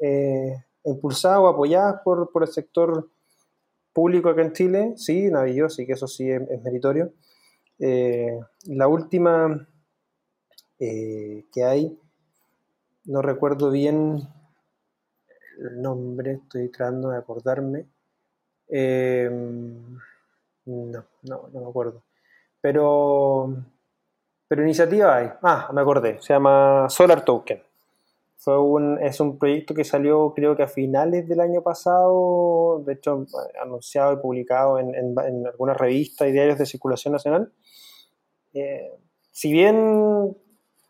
eh, impulsadas o apoyadas por, el sector público acá en Chile, sí, Navillo, sí que eso sí es, meritorio. Eh, la última que hay, no recuerdo bien el nombre, estoy tratando de acordarme. no, no, no me acuerdo. Pero, pero iniciativa hay. Ah, me acordé, se llama Solar Token. Fue un, es un proyecto que salió creo que a finales del año pasado, de hecho anunciado y publicado en, en, algunas revistas y diarios de circulación nacional. Eh, si bien, o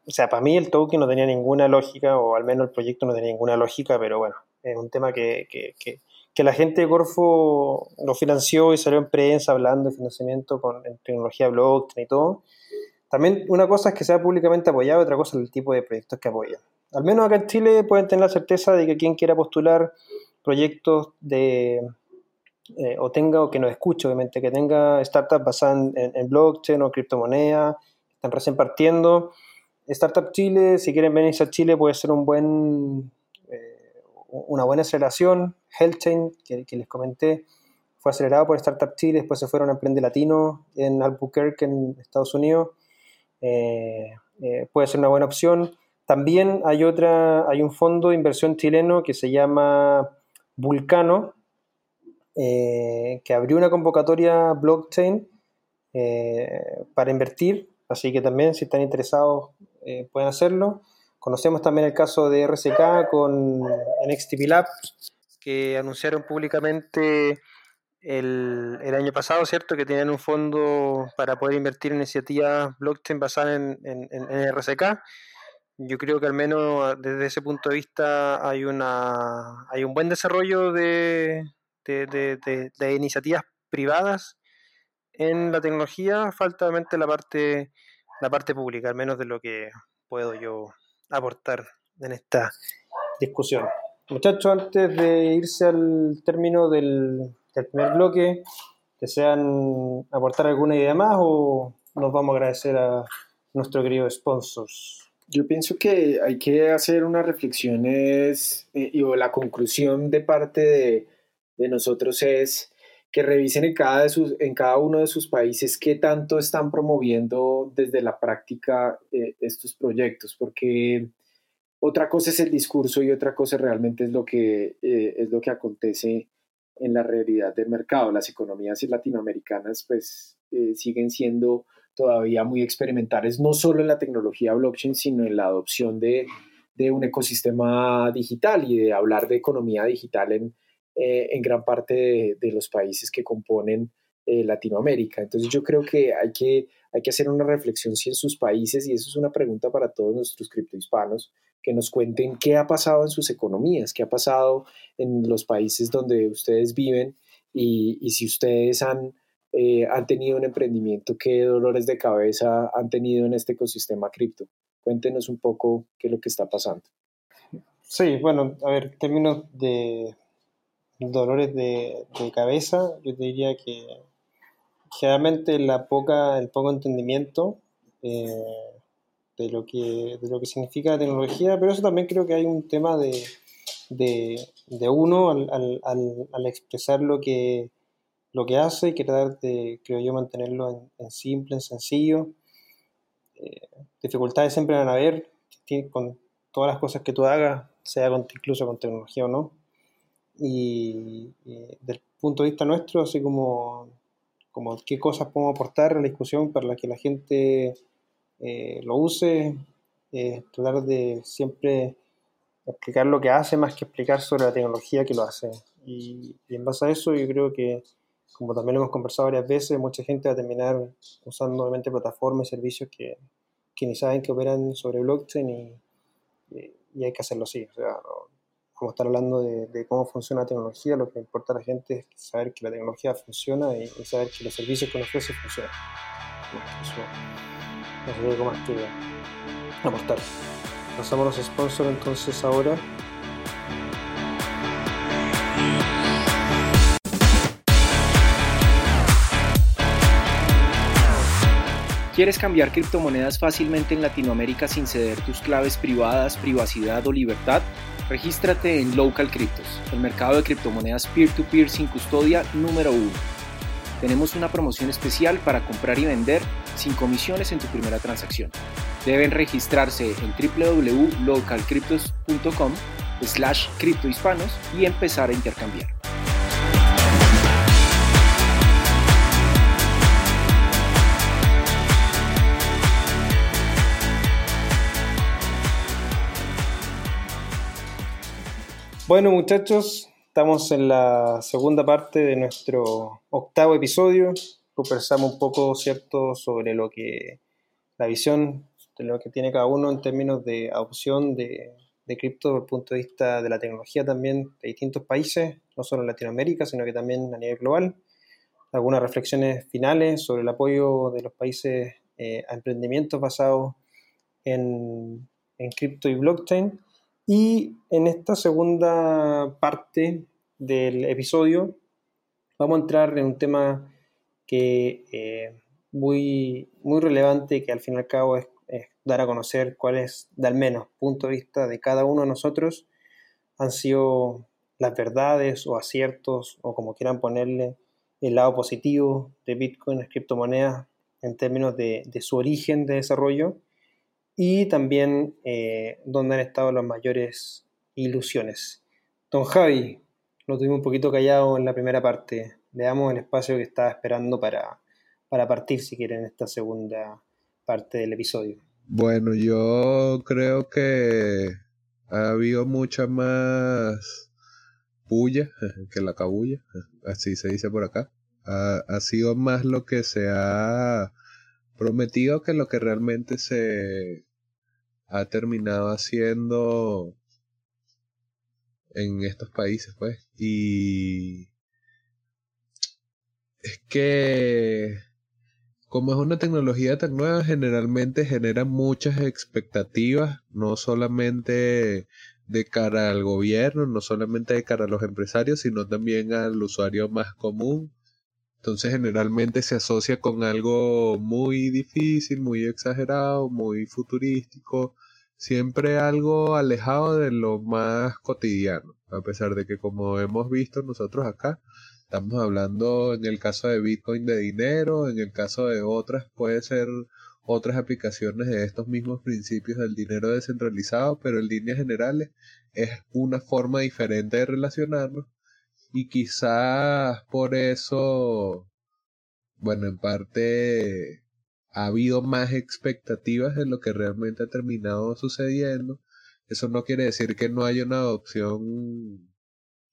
sea, para mí el token no tenía ninguna lógica, o al menos el proyecto no tenía ninguna lógica, pero bueno, es un tema que, que, que, que la gente de Corfo lo financió y salió en prensa hablando de financiamiento con tecnología blockchain y todo. También una cosa es que sea públicamente apoyado, otra cosa es el tipo de proyectos que apoyan al menos acá en Chile pueden tener la certeza de que quien quiera postular proyectos de, eh, o tenga, o que nos escuche, obviamente, que tenga startups basadas en, blockchain o criptomonedas, están recién partiendo. Startup Chile, si quieren venirse a Chile, puede ser un buen, una buena aceleración. Healthchain, que, les comenté, fue acelerado por Startup Chile, después se fueron a Emprende Latino en Albuquerque, en Estados Unidos. Eh, puede ser una buena opción. También hay, otra, hay un fondo de inversión chileno que se llama Vulcano, eh, que abrió una convocatoria blockchain eh, para invertir, así que también si están interesados eh, pueden hacerlo. Conocemos también el caso de RSK con NXTP Labs, que anunciaron públicamente el, año pasado, ¿cierto? Que tienen un fondo para poder invertir en iniciativas blockchain basadas en, en, RSK. Yo creo que al menos desde ese punto de vista hay una hay un buen desarrollo de, de, iniciativas privadas en la tecnología, falta la parte la parte pública, al menos de lo que puedo yo aportar en esta discusión. Muchachos, antes de irse al término del, del primer bloque, ¿desean aportar alguna idea más o nos vamos a agradecer a nuestro querido sponsors? Yo pienso que hay que hacer unas reflexiones eh, y la conclusión de parte de, de, nosotros es que revisen en cada, de sus, en cada uno de sus países qué tanto están promoviendo desde la práctica eh, estos proyectos, porque otra cosa es el discurso y otra cosa realmente es lo que, eh, es lo que acontece en la realidad del mercado. Las economías latinoamericanas pues siguen siendo todavía muy experimentales, no solo en la tecnología blockchain, sino en la adopción de, de un ecosistema digital y de hablar de economía digital en, eh, en gran parte de, los países que componen eh, Latinoamérica. Entonces yo creo que hay, que hay que hacer una reflexión si en sus países, y eso es una pregunta para todos nuestros criptohispanos, que nos cuenten qué ha pasado en sus economías, qué ha pasado en los países donde ustedes viven y, y si ustedes han eh, han tenido un emprendimiento, qué dolores de cabeza han tenido en este ecosistema cripto. Cuéntenos un poco qué es lo que está pasando. Sí, bueno, a ver, términos de dolores de, cabeza, yo te diría que generalmente la poca, el poco entendimiento eh, de, lo que, de lo que significa tecnología, pero eso también creo que hay un tema de, de, uno al, al, al, expresar lo que, lo que hace y tratar de, creo yo, mantenerlo en, simple, en sencillo. Eh, dificultades siempre van a haber con todas las cosas que tú hagas, sea incluso con tecnología o no. Y, del punto de vista nuestro, así como, como qué cosas podemos aportar a la discusión para que la gente eh, lo use, tratar de siempre explicar lo que hace más que explicar sobre la tecnología que lo hace. y en base a eso yo creo que como también hemos conversado varias veces, mucha gente va a terminar usando obviamente plataformas y servicios que, que ni saben que operan sobre blockchain y, y, hay que hacerlo así. A estar hablando de, cómo funciona la tecnología. Lo que importa a la gente es saber que la tecnología funciona y, saber que los servicios que nos ofrece funcionan. Eso, no sé algo más que aportar. Pasamos a los sponsors entonces ahora. ¿Quieres cambiar criptomonedas fácilmente en Latinoamérica sin ceder tus claves privadas, privacidad o libertad? Regístrate en Local Cryptos, el mercado de criptomonedas peer-to-peer sin custodia número uno. Tenemos una promoción especial para comprar y vender sin comisiones en tu primera transacción. Deben registrarse en www.localcryptos.com slash criptohispanos y empezar a intercambiar. Bueno muchachos, estamos en la segunda parte de nuestro octavo episodio. Conversamos un poco, ¿cierto?, sobre lo que la visión de lo que tiene cada uno en términos de adopción de, de cripto desde el punto de vista de la tecnología también de distintos países, no solo en Latinoamérica, sino que también a nivel global. Algunas reflexiones finales sobre el apoyo de los países eh, a emprendimientos basados en, en cripto y blockchain y en esta segunda parte del episodio vamos a entrar en un tema que eh, muy, muy relevante, que al fin y al cabo es, dar a conocer cuál es, de al menos, punto de vista de cada uno de nosotros, han sido las verdades o aciertos, o como quieran ponerle, el lado positivo de Bitcoin, las criptomonedas, en términos de, de su origen de desarrollo y también eh, donde han estado las mayores ilusiones. Don Javi, lo tuvimos un poquito callado en la primera parte. Le damos el espacio que estaba esperando para, para partir, si quieren, en esta segunda parte del episodio. Bueno, yo creo que ha habido mucha más puya que la cabulla, así se dice por acá. Ha, ha sido más lo que se ha prometido que lo que realmente se ha terminado haciendo en estos países, pues. Y es que como es una tecnología tan nueva, generalmente genera muchas expectativas, no solamente de cara al gobierno, no solamente de cara a los empresarios, sino también al usuario más común. Entonces generalmente se asocia con algo muy difícil, muy exagerado, muy futurístico, siempre algo alejado de lo más cotidiano, a pesar de que como hemos visto nosotros acá, estamos hablando en el caso de Bitcoin de dinero, en el caso de otras puede ser otras aplicaciones de estos mismos principios del dinero descentralizado, pero en líneas generales es una forma diferente de relacionarnos y quizás por eso, bueno, en parte ha habido más expectativas de lo que realmente ha terminado sucediendo. Eso no quiere decir que no haya una adopción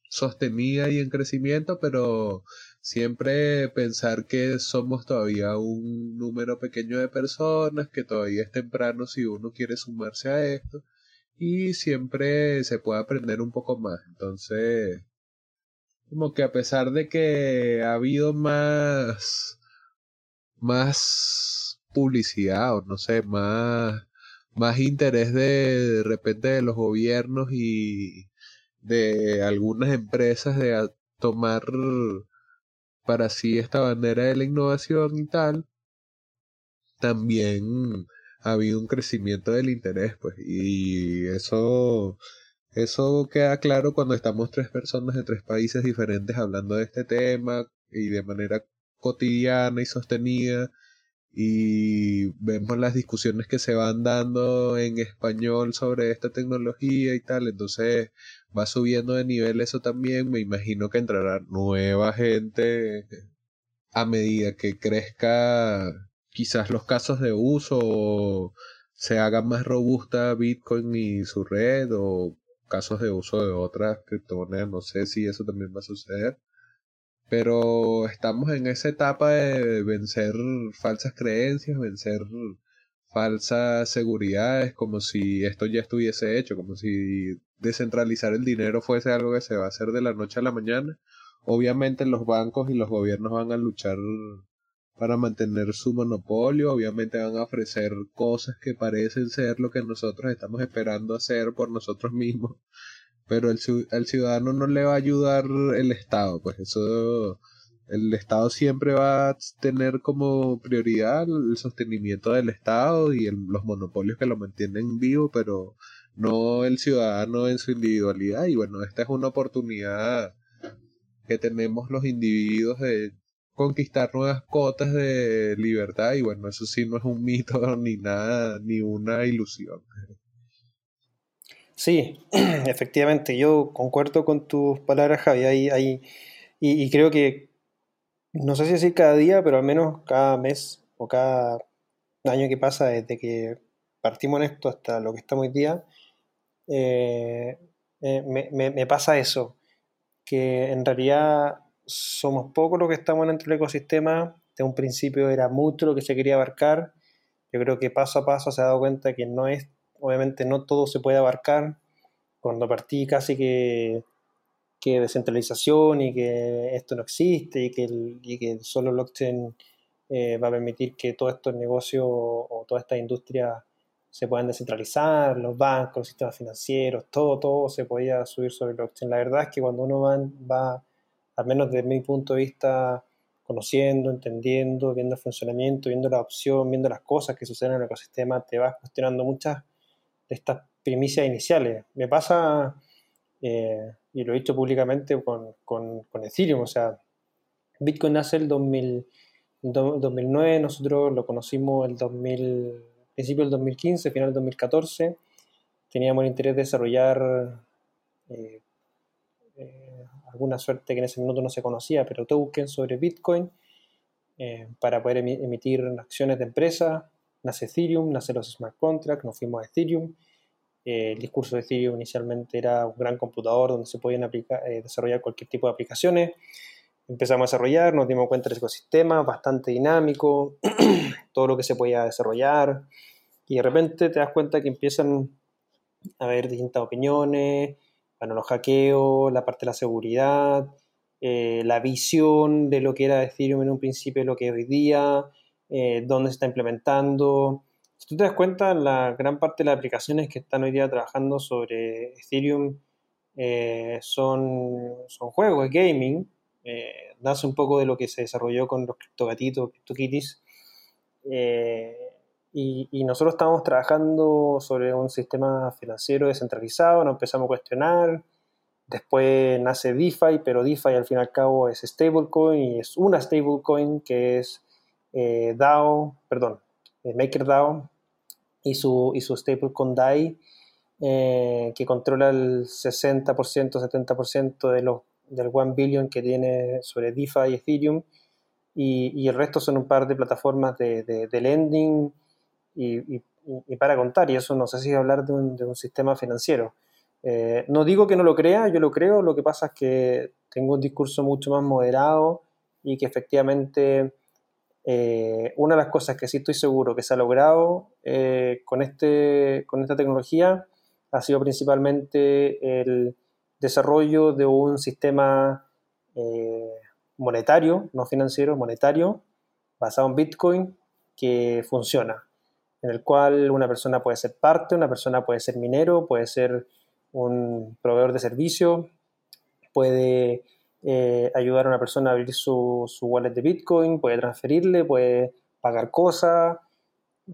sostenida y en crecimiento, pero siempre pensar que somos todavía un número pequeño de personas, que todavía es temprano si uno quiere sumarse a esto, y siempre se puede aprender un poco más. Entonces, como que a pesar de que ha habido más más publicidad o no sé, más más interés de, de repente de los gobiernos y de algunas empresas de tomar para sí esta bandera de la innovación y tal, también ha habido un crecimiento del interés, pues, y eso eso queda claro cuando estamos tres personas de tres países diferentes hablando de este tema y de manera cotidiana y sostenida y vemos las discusiones que se van dando en español sobre esta tecnología y tal, entonces va subiendo de nivel eso también, me imagino que entrará nueva gente a medida que crezca quizás los casos de uso o se haga más robusta Bitcoin y su red o casos de uso de otras criptomonedas. No sé si eso también va a suceder. Pero estamos en esa etapa de vencer falsas creencias, vencer falsas seguridades, como si esto ya estuviese hecho, como si descentralizar el dinero fuese algo que se va a hacer de la noche a la mañana. Obviamente los bancos y los gobiernos van a luchar para mantener su monopolio, obviamente van a ofrecer cosas que parecen ser lo que nosotros estamos esperando hacer por nosotros mismos, pero el, al ciudadano no le va a ayudar el Estado, pues eso el Estado siempre va a tener como prioridad el sostenimiento del Estado y los monopolios que lo mantienen vivo, pero no el ciudadano en su individualidad. Y bueno, esta es una oportunidad que tenemos los individuos de conquistar nuevas cotas de libertad y bueno, eso sí no es un mito ni nada, ni una ilusión. Sí, efectivamente, yo concuerdo con tus palabras, Javi, y, creo que, no sé si decir cada día, pero al menos cada mes o cada año que pasa desde que partimos en esto hasta lo que estamos hoy día, eh, eh, me, pasa eso, que en realidad somos pocos los que estamos dentro del ecosistema, de un principio era mucho lo que se quería abarcar, yo creo que paso a paso se ha dado cuenta que no es, obviamente no todo se puede abarcar, cuando partí casi que, que descentralización y que esto no existe y que, el, y que solo blockchain eh, va a permitir que todos estos negocios o toda esta industria se puedan descentralizar, los bancos, los sistemas financieros, todo, todo se podía subir sobre blockchain. La verdad es que cuando uno va, va al menos desde mi punto de vista, conociendo, entendiendo, viendo el funcionamiento, viendo la opción, viendo las cosas que suceden en el ecosistema, te vas cuestionando muchas de estas primicias iniciales. Me pasa, eh, y lo he dicho públicamente con, con, con, Ethereum, o sea, Bitcoin nace el 2000, 2009, nosotros lo conocimos el 2000 principio del 2015, final del 2014, teníamos el interés de desarrollar eh, alguna suerte que en ese minuto no se conocía, pero token sobre Bitcoin eh, para poder emitir acciones de empresa. Nace Ethereum, nace los smart contracts, nos fuimos a Ethereum. el discurso de Ethereum inicialmente era un gran computador donde se podían aplicar, desarrollar cualquier tipo de aplicaciones. Empezamos a desarrollar, nos dimos cuenta del ecosistema, bastante dinámico, todo lo que se podía desarrollar, y de repente te das cuenta que empiezan a haber distintas opiniones, bueno, los hackeos, la parte de la seguridad, eh, la visión de lo que era Ethereum en un principio, lo que hoy día, eh, dónde se está implementando. Si tú te das cuenta, la gran parte de las aplicaciones que están hoy día trabajando sobre Ethereum eh, son, son juegos, gaming, nace un poco de lo que se desarrolló con los criptogatitos, CryptoKitties. Y, nosotros estábamos trabajando sobre un sistema financiero descentralizado, nos empezamos a cuestionar, después nace DeFi, pero DeFi al fin y al cabo es stablecoin y es una stablecoin que es eh, DAO, perdón, eh, MakerDAO y su, y su stablecoin DAI, eh, que controla el 60%, 70% de los, del 1 billion que tiene sobre DeFi y Ethereum, y, el resto son un par de plataformas de, de, de lending y, para contar, y eso no sé si hablar de un, sistema financiero. Eh, no digo que no lo crea, yo lo creo, lo que pasa es que tengo un discurso mucho más moderado y que efectivamente eh, una de las cosas que sí estoy seguro que se ha logrado eh, con, este, con esta tecnología ha sido principalmente el desarrollo de un sistema monetario, no financiero, monetario, basado en Bitcoin, que funciona en el cual una persona puede ser parte, una persona puede ser minero, puede ser un proveedor de servicio, puede eh, ayudar a una persona a abrir su, wallet de Bitcoin, puede transferirle, puede pagar cosas,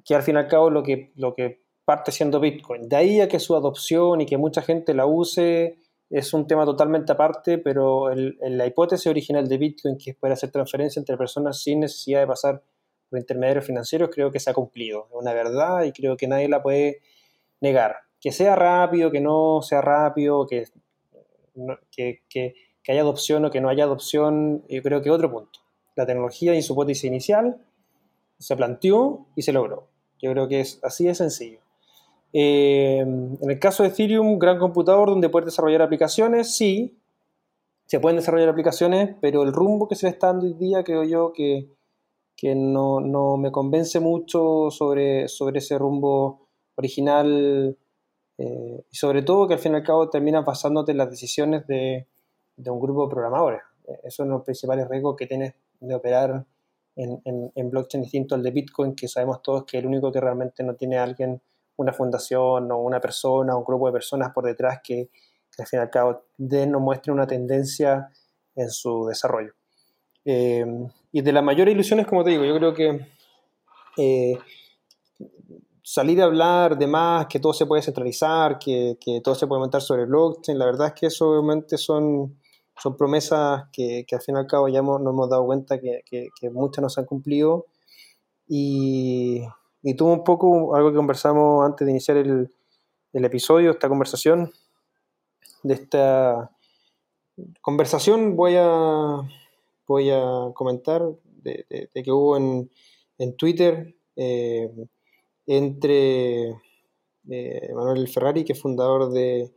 que al fin y al cabo lo que, lo que parte siendo Bitcoin. De ahí a que su adopción y que mucha gente la use es un tema totalmente aparte, pero la hipótesis original de Bitcoin, que es poder hacer transferencia entre personas sin necesidad de pasar por intermediarios financieros, creo que se ha cumplido. Es una verdad y creo que nadie la puede negar. Que sea rápido, que no sea rápido, que, que, que, haya adopción o que no haya adopción, yo creo que otro punto. La tecnología y su hipótesis inicial se planteó y se logró. Yo creo que es así de sencillo. Eh, en el caso de Ethereum, gran computador donde puedes desarrollar aplicaciones, sí, se pueden desarrollar aplicaciones, pero el rumbo que se está dando hoy día creo yo que que no, no, me convence mucho sobre, sobre ese rumbo original eh, y sobre todo que al fin y al cabo terminas basándote en las decisiones de, de un grupo de programadores. Eh, Esos son los principales riesgos que tienes de operar en, en, blockchain distinto al de Bitcoin, que sabemos todos que el único que realmente no tiene alguien, una fundación o una persona o un grupo de personas por detrás que, que al fin y al cabo den o muestren una tendencia en su desarrollo. Eh, y de las mayores ilusiones, como te digo, yo creo que eh, salir a hablar de más, que todo se puede centralizar, que, que, todo se puede montar sobre blockchain, la verdad es que eso obviamente son, son promesas que, que al fin y al cabo ya hemos, nos hemos dado cuenta que, que muchas no se han cumplido. Y, y tuvo un poco algo que conversamos antes de iniciar el, el episodio, esta conversación, de esta conversación voy a, voy a comentar de, que hubo en, en Twitter eh, entre eh, Manuel Ferrari, que es fundador de,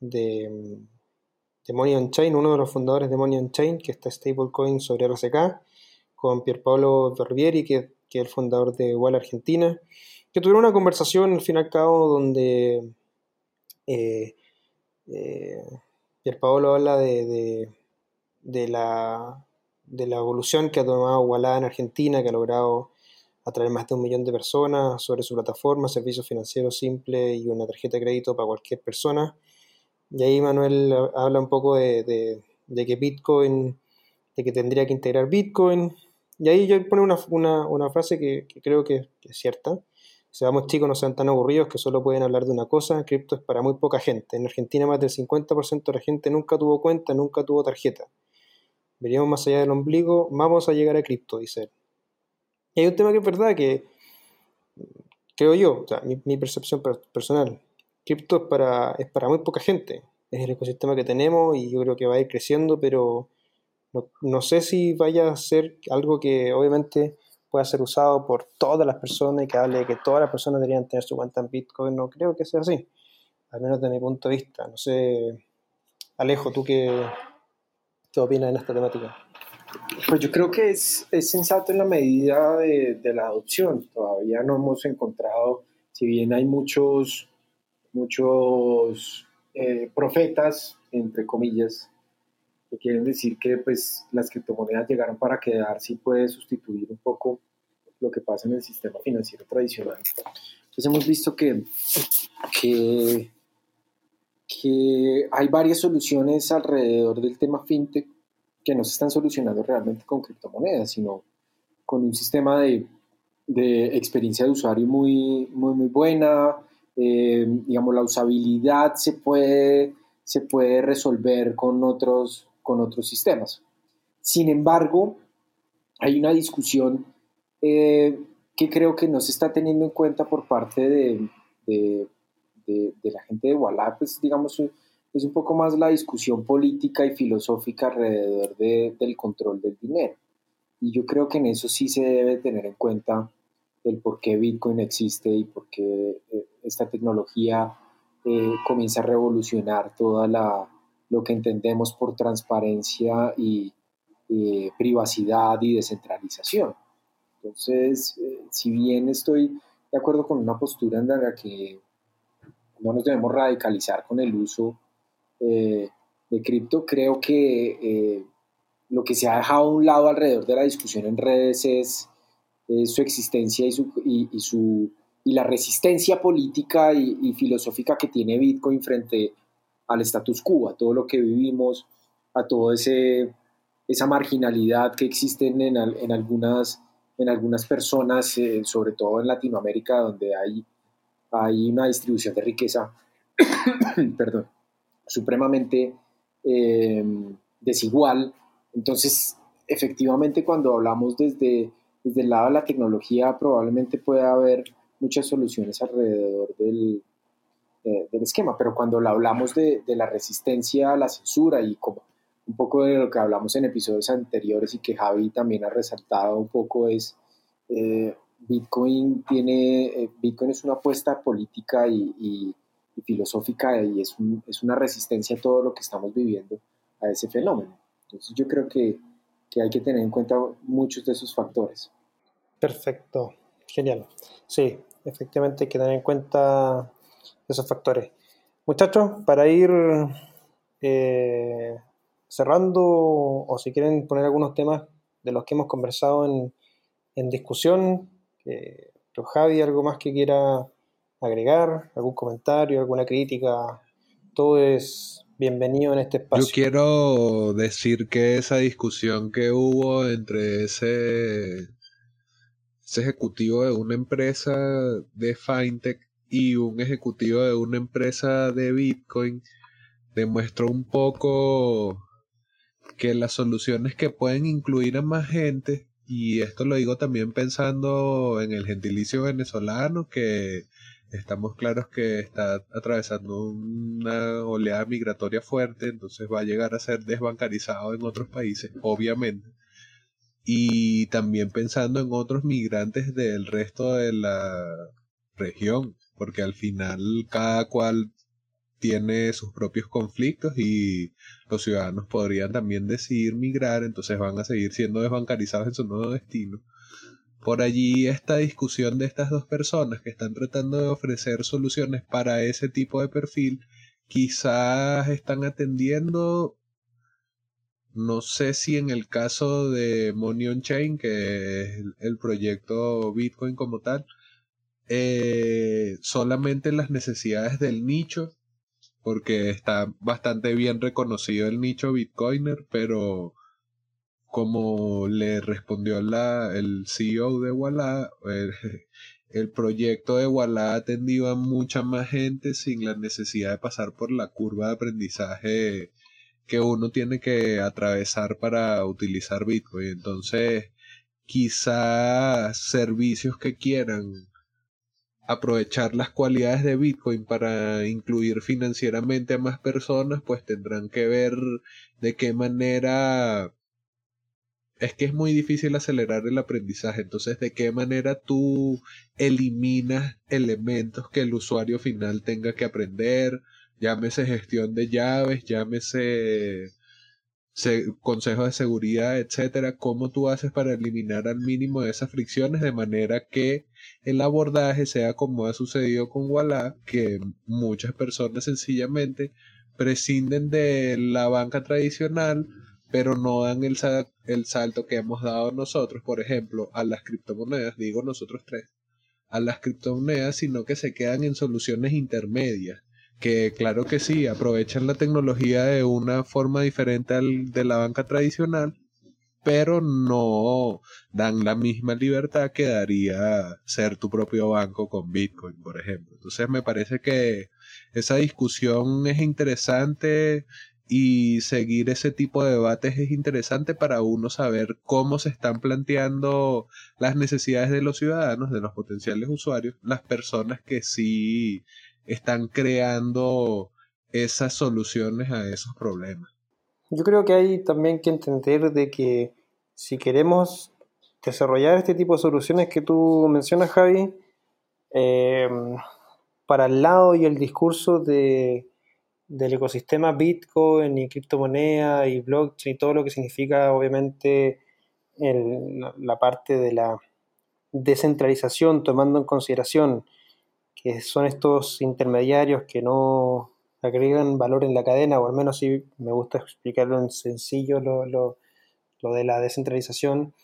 de, de, Chain, uno de los fundadores de Money on Chain, que está stablecoin sobre RSK, con Pierpaolo Barbieri, que, que, es el fundador de Wall Argentina, que tuvieron una conversación al fin y al cabo donde eh, eh, Pierpaolo habla de, de, la, de la evolución que ha tomado Walla en Argentina, que ha logrado atraer más de un millón de personas sobre su plataforma, servicios financieros simples y una tarjeta de crédito para cualquier persona. Y ahí Manuel habla un poco de, de, que Bitcoin, de que tendría que integrar Bitcoin. Y ahí yo pone una, una, una frase que, que creo que, que, es cierta. Seamos chicos, no sean tan aburridos que solo pueden hablar de una cosa. Cripto es para muy poca gente. En Argentina más del 50% de la gente nunca tuvo cuenta, nunca tuvo tarjeta. Veríamos más allá del ombligo, vamos a llegar a cripto, dice él. Y hay un tema que es verdad que creo yo, o sea, mi, percepción personal, cripto es para, es para muy poca gente. Es el ecosistema que tenemos y yo creo que va a ir creciendo, pero no, no sé si vaya a ser algo que obviamente pueda ser usado por todas las personas y que hable de que todas las personas deberían tener su cuenta en Bitcoin. No creo que sea así, al menos desde mi punto de vista. No sé, Alejo, ¿tú qué, qué opinas en esta temática? Pues yo creo que es, es sensato en la medida de, de, la adopción. Todavía no hemos encontrado, si bien hay muchos, muchos eh, profetas, entre comillas, que quieren decir que pues, las criptomonedas llegaron para quedar, sí puede sustituir un poco lo que pasa en el sistema financiero tradicional. Entonces hemos visto que, que, que hay varias soluciones alrededor del tema fintech que no se están solucionando realmente con criptomonedas, sino con un sistema de, de experiencia de usuario muy, muy, muy buena. Eh, digamos, la usabilidad se puede, se puede resolver con otros, con otros sistemas. Sin embargo, hay una discusión eh, que creo que no se está teniendo en cuenta por parte de, de, de, la gente de Walla, pues digamos, es un poco más la discusión política y filosófica alrededor de, del control del dinero. Y yo creo que en eso sí se debe tener en cuenta el por qué Bitcoin existe y por qué eh, esta tecnología eh, comienza a revolucionar toda la, lo que entendemos por transparencia y privacidad y descentralización. Entonces, eh, si bien estoy de acuerdo con una postura en que no nos debemos radicalizar con el uso eh, de cripto, creo que eh, lo que se ha dejado a un lado alrededor de la discusión en redes es, su existencia y, su, y, su, y la resistencia política y, y, filosófica que tiene Bitcoin frente al status quo, a todo lo que vivimos, a toda esa marginalidad que existe en, en, algunas, en algunas personas, eh, sobre todo en Latinoamérica, donde hay, hay una distribución de riqueza, perdón, supremamente eh, desigual. Entonces, efectivamente, cuando hablamos desde, desde el lado de la tecnología, probablemente pueda haber muchas soluciones alrededor del, eh, del esquema, pero cuando hablamos de, de, la resistencia a la censura y como un poco de lo que hablamos en episodios anteriores y que Javi también ha resaltado un poco es eh, Bitcoin tiene eh, Bitcoin es una apuesta política y, filosófica y es, un, es, una resistencia a todo lo que estamos viviendo a ese fenómeno. Entonces yo creo que, que, hay que tener en cuenta muchos de esos factores. Perfecto, genial. Sí, efectivamente hay que tener en cuenta esos factores. Muchachos, para ir eh, cerrando, o si quieren poner algunos temas de los que hemos conversado en, discusión, eh, Javi, algo más que quiera agregar, algún comentario, alguna crítica, todo es bienvenido en este espacio. Yo quiero decir que esa discusión que hubo entre ese, ese ejecutivo de una empresa de FinTech y un ejecutivo de una empresa de Bitcoin demuestra un poco que las soluciones que pueden incluir a más gente, y esto lo digo también pensando en el gentilicio venezolano, que estamos claros que está atravesando una oleada migratoria fuerte, entonces va a llegar a ser desbancarizado en otros países, obviamente. Y también pensando en otros migrantes del resto de la región, porque al final cada cual tiene sus propios conflictos y los ciudadanos podrían también decidir migrar, entonces van a seguir siendo desbancarizados en su nuevo destino. Por allí esta discusión de estas dos personas que están tratando de ofrecer soluciones para ese tipo de perfil, quizás están atendiendo, no sé si en el caso de Money on Chain, que es el proyecto Bitcoin como tal, eh, solamente las necesidades del nicho porque está bastante bien reconocido el nicho Bitcoiner, pero como le respondió el CEO de Walla, el, proyecto de Walla ha atendido a mucha más gente sin la necesidad de pasar por la curva de aprendizaje que uno tiene que atravesar para utilizar Bitcoin. Entonces, quizás servicios que quieran aprovechar las cualidades de Bitcoin para incluir financieramente a más personas, pues tendrán que ver de qué manera es que es muy difícil acelerar el aprendizaje, entonces de qué manera tú eliminas elementos que el usuario final tenga que aprender, llámese gestión de llaves, llámese consejos de seguridad, etcétera, cómo tú haces para eliminar al mínimo esas fricciones de manera que el abordaje sea como ha sucedido con Walla, que muchas personas sencillamente prescinden de la banca tradicional, pero no dan el, el salto que hemos dado nosotros, por ejemplo, a las criptomonedas, digo nosotros tres, a las criptomonedas, sino que se quedan en soluciones intermedias que claro que sí, aprovechan la tecnología de una forma diferente al de la banca tradicional, pero no dan la misma libertad que daría ser tu propio banco con Bitcoin, por ejemplo. Entonces me parece que esa discusión es interesante y seguir ese tipo de debates es interesante para uno saber cómo se están planteando las necesidades de los ciudadanos, de los potenciales usuarios, las personas que sí están creando esas soluciones a esos problemas. Yo creo que hay también que entender de que si queremos desarrollar este tipo de soluciones que tú mencionas, Javi, eh, para el lado y el discurso de, del ecosistema Bitcoin y criptomoneda y blockchain y todo lo que significa obviamente la parte de la descentralización, tomando en consideración que son estos intermediarios que no agregan valor en la cadena, o al menos si me gusta explicarlo en sencillo lo, lo, de la descentralización,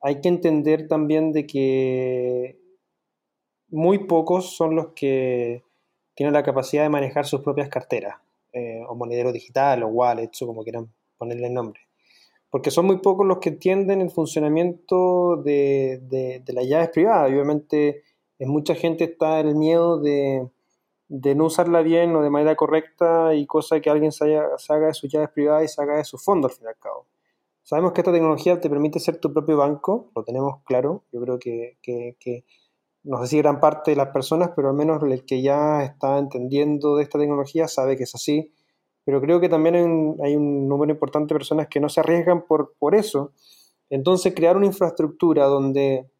hay que entender también de que muy pocos son los que tienen la capacidad de manejar sus propias carteras, eh, o monedero digital, o wallets, o como quieran ponerle el nombre. Porque son muy pocos los que entienden el funcionamiento de, de, de las llaves privadas. Obviamente en mucha gente está el miedo de, no usarla bien o de manera correcta y cosa que alguien se, haga de sus llaves privadas y se haga de su fondo al fin y al cabo. Sabemos que esta tecnología te permite ser tu propio banco, lo tenemos claro, yo creo que, no sé si gran parte de las personas, pero al menos el que ya está entendiendo de esta tecnología sabe que es así, pero creo que también hay un, número importante de personas que no se arriesgan por, por eso. Entonces, crear una infraestructura donde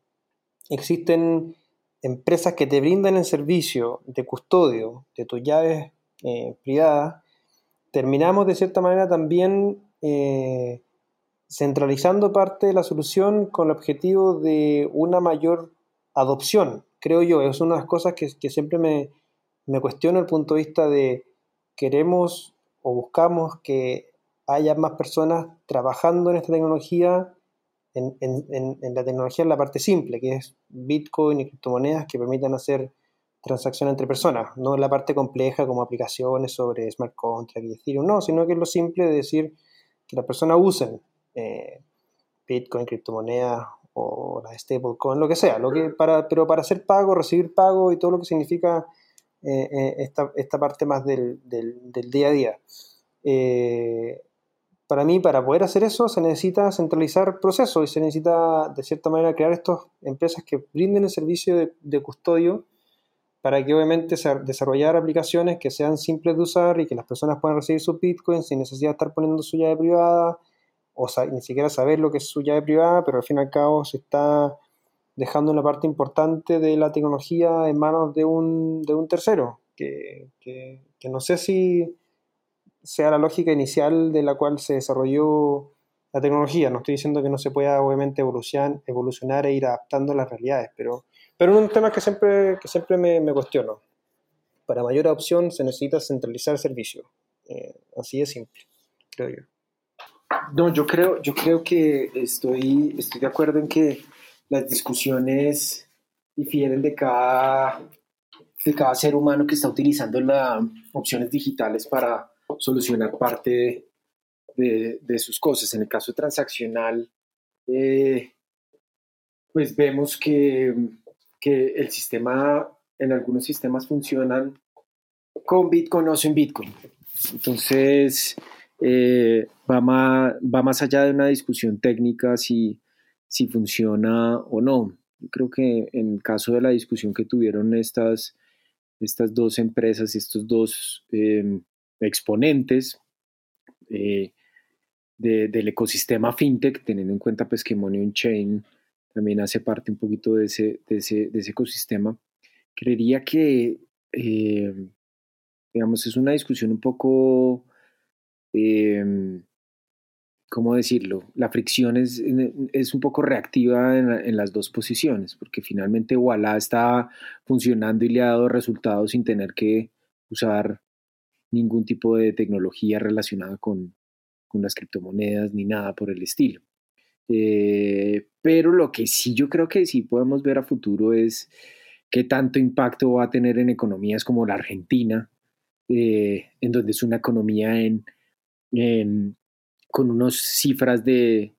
existen empresas que te brindan el servicio de custodio de tus llaves eh, privadas, terminamos de cierta manera también eh, centralizando parte de la solución con el objetivo de una mayor adopción, creo yo. Es una de las cosas que, siempre me, me cuestiono el punto de vista de queremos o buscamos que haya más personas trabajando en esta tecnología, en, la tecnología en la parte simple, que es Bitcoin y criptomonedas que permitan hacer transacciones entre personas, no en la parte compleja como aplicaciones sobre smart contract y Ethereum, no, sino que es lo simple de decir que las personas usen eh, Bitcoin, criptomonedas o la stablecoin, lo que sea, lo que para, pero para hacer pago, recibir pago y todo lo que significa eh, eh, esta, parte más del, día a día. Para mí, para poder hacer eso, se necesita centralizar procesos y se necesita, de cierta manera, crear estas empresas que brinden el servicio de, de custodio para que obviamente desarrollar aplicaciones que sean simples de usar y que las personas puedan recibir su Bitcoin sin necesidad de estar poniendo su llave privada o ni siquiera saber lo que es su llave privada, pero al fin y al cabo se está dejando una parte importante de la tecnología en manos de un, de un tercero, que, que, no sé si sea la lógica inicial de la cual se desarrolló la tecnología. No estoy diciendo que no se pueda obviamente evolucionar, evolucionar e ir adaptando las realidades, pero, pero un tema que siempre, que siempre me, me cuestiono. Para mayor opción se necesita centralizar servicio. Eh, así de simple, creo yo. No, yo creo, yo creo que estoy, estoy de acuerdo en que las discusiones difieren de cada, de cada ser humano que está utilizando las opciones digitales para solucionar parte de, de, sus cosas. En el caso transaccional, eh, pues vemos que, que el sistema, en algunos sistemas funcionan con Bitcoin o sin Bitcoin. Entonces, eh, va, más, va más allá de una discusión técnica si, si funciona o no. Yo creo que en el caso de la discusión que tuvieron estas, estas dos empresas, estos dos em, exponentes eh, del ecosistema fintech, teniendo en cuenta pues, que Money on Chain también hace parte un poquito de ese, de ese, de ese ecosistema, creería que, eh, digamos, es una discusión un poco Em, ¿cómo decirlo? La fricción es, es un poco reactiva en, las dos posiciones, porque finalmente Walla está funcionando y le ha dado resultados sin tener que usar ningún tipo de tecnología relacionada con, con las criptomonedas ni nada por el estilo. Eh, pero lo que sí yo creo que sí podemos ver a futuro es qué tanto impacto va a tener en economías como la Argentina, eh, en donde es una economía en con unas cifras de,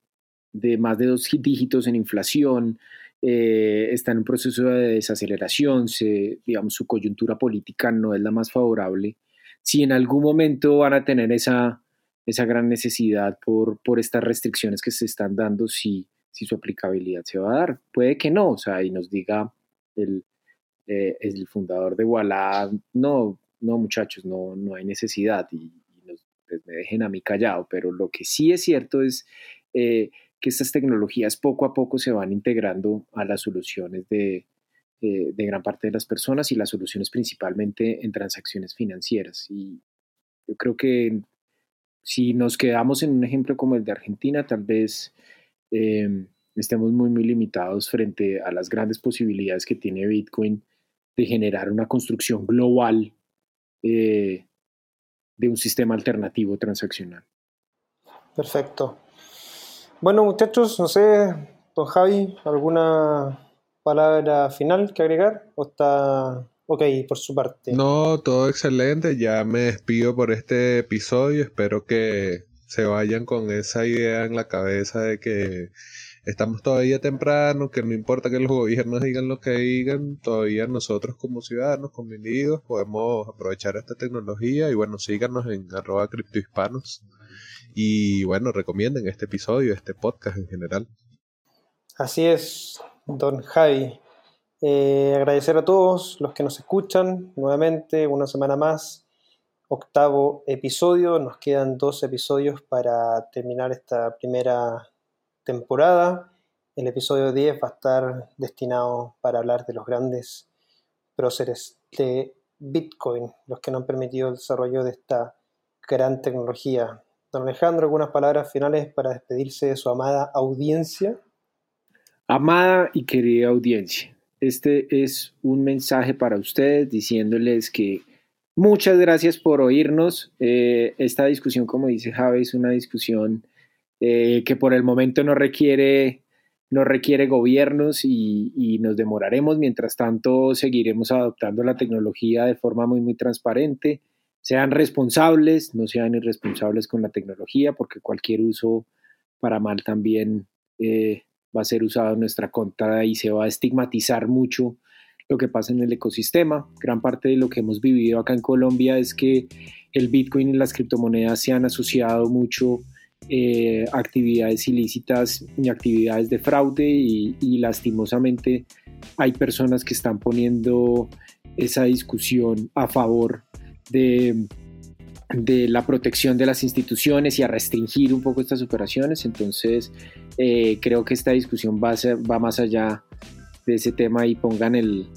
más de dos dígitos en inflación, eh, está en un proceso de desaceleración, se, digamos, su coyuntura política no es la más favorable. Si en algún momento van a tener esa, esa gran necesidad por, por estas restricciones que se están dando, si, su aplicabilidad se va a dar. Puede que no, o sea, y nos diga el, eh, el fundador de Walla, no, no muchachos, no, no hay necesidad. Y, pues me dejen a mí callado, pero lo que sí es cierto es eh, que estas tecnologías poco a poco se van integrando a las soluciones de, eh, de gran parte de las personas y las soluciones principalmente en transacciones financieras. Y yo creo que si nos quedamos en un ejemplo como el de Argentina, tal vez em, estemos muy, muy limitados frente a las grandes posibilidades que tiene Bitcoin de generar una construcción global eh, de un sistema alternativo transaccional. Perfecto. Bueno, muchachos, no sé, don Javi, ¿alguna palabra final que agregar? ¿O está ok por su parte? No, todo excelente. Ya me despido por este episodio. Espero que se vayan con esa idea en la cabeza de que estamos todavía temprano, que no importa que los gobiernos digan lo que digan, todavía nosotros como ciudadanos, como individuos, podemos aprovechar esta tecnología y bueno, síganos en arroba criptohispanos y bueno, recomienden este episodio, este podcast en general. Así es, don Javi. Eh, agradecer a todos los que nos escuchan nuevamente una semana más. Octavo episodio, nos quedan dos episodios para terminar esta primera temporada. El episodio 10 va a estar destinado para hablar de los grandes próceres de Bitcoin, los que nos han permitido el desarrollo de esta gran tecnología. Don Alejandro, algunas palabras finales para despedirse de su amada audiencia. Amada y querida audiencia, este es un mensaje para ustedes diciéndoles que muchas gracias por oírnos. Eh, esta discusión, como dice Javi, es una discusión eh, que por el momento no requiere, no requiere gobiernos y, nos demoraremos. Mientras tanto, seguiremos adoptando la tecnología de forma muy, muy transparente. Sean responsables, no sean irresponsables con la tecnología, porque cualquier uso para mal también eh, va a ser usado en nuestra contra y se va a estigmatizar mucho lo que pasa en el ecosistema. Gran parte de lo que hemos vivido acá en Colombia es que el Bitcoin y las criptomonedas se han asociado mucho eh, actividades ilícitas y actividades de fraude y, lastimosamente hay personas que están poniendo esa discusión a favor de, de, la protección de las instituciones y a restringir un poco estas operaciones. Entonces, eh, creo que esta discusión va, va más allá de ese tema y pongan el,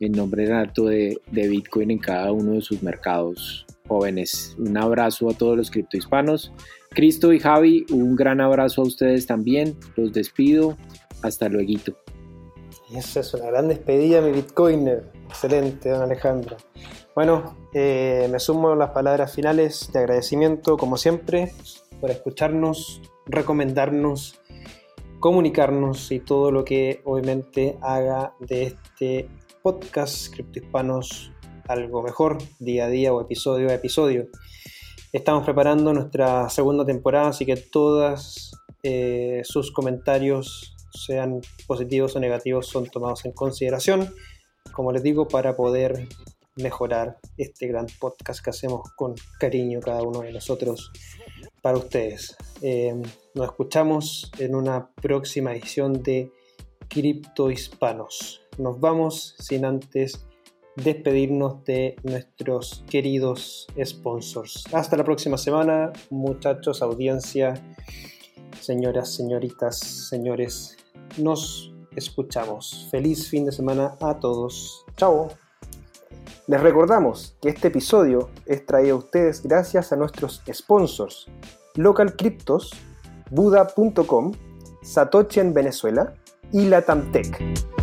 el nombre alto de, de Bitcoin en cada uno de sus mercados jóvenes. Un abrazo a todos los criptohispanos. Cristo y Javi, un gran abrazo a ustedes también. Los despido. Hasta luego. Esa es una gran despedida, mi Bitcoiner. Excelente, don Alejandro. Bueno, eh, me sumo a las palabras finales de agradecimiento, como siempre, por escucharnos, recomendarnos, comunicarnos y todo lo que obviamente haga de este podcast Criptohispanos algo mejor, día a día o episodio a episodio. Estamos preparando nuestra segunda temporada, así que todos eh, sus comentarios, sean positivos o negativos, son tomados en consideración, como les digo, para poder mejorar este gran podcast que hacemos con cariño cada uno de nosotros para ustedes. Eh, nos escuchamos en una próxima edición de Cripto Hispanos. Nos vamos sin antes despedirnos de nuestros queridos sponsors. Hasta la próxima semana, muchachos, audiencia, señoras, señoritas, señores. Nos escuchamos. Feliz fin de semana a todos. Chao. Les recordamos que este episodio es traído a ustedes gracias a nuestros sponsors Local Cryptos, Buda.com, Satoshi en Venezuela y Latamtech.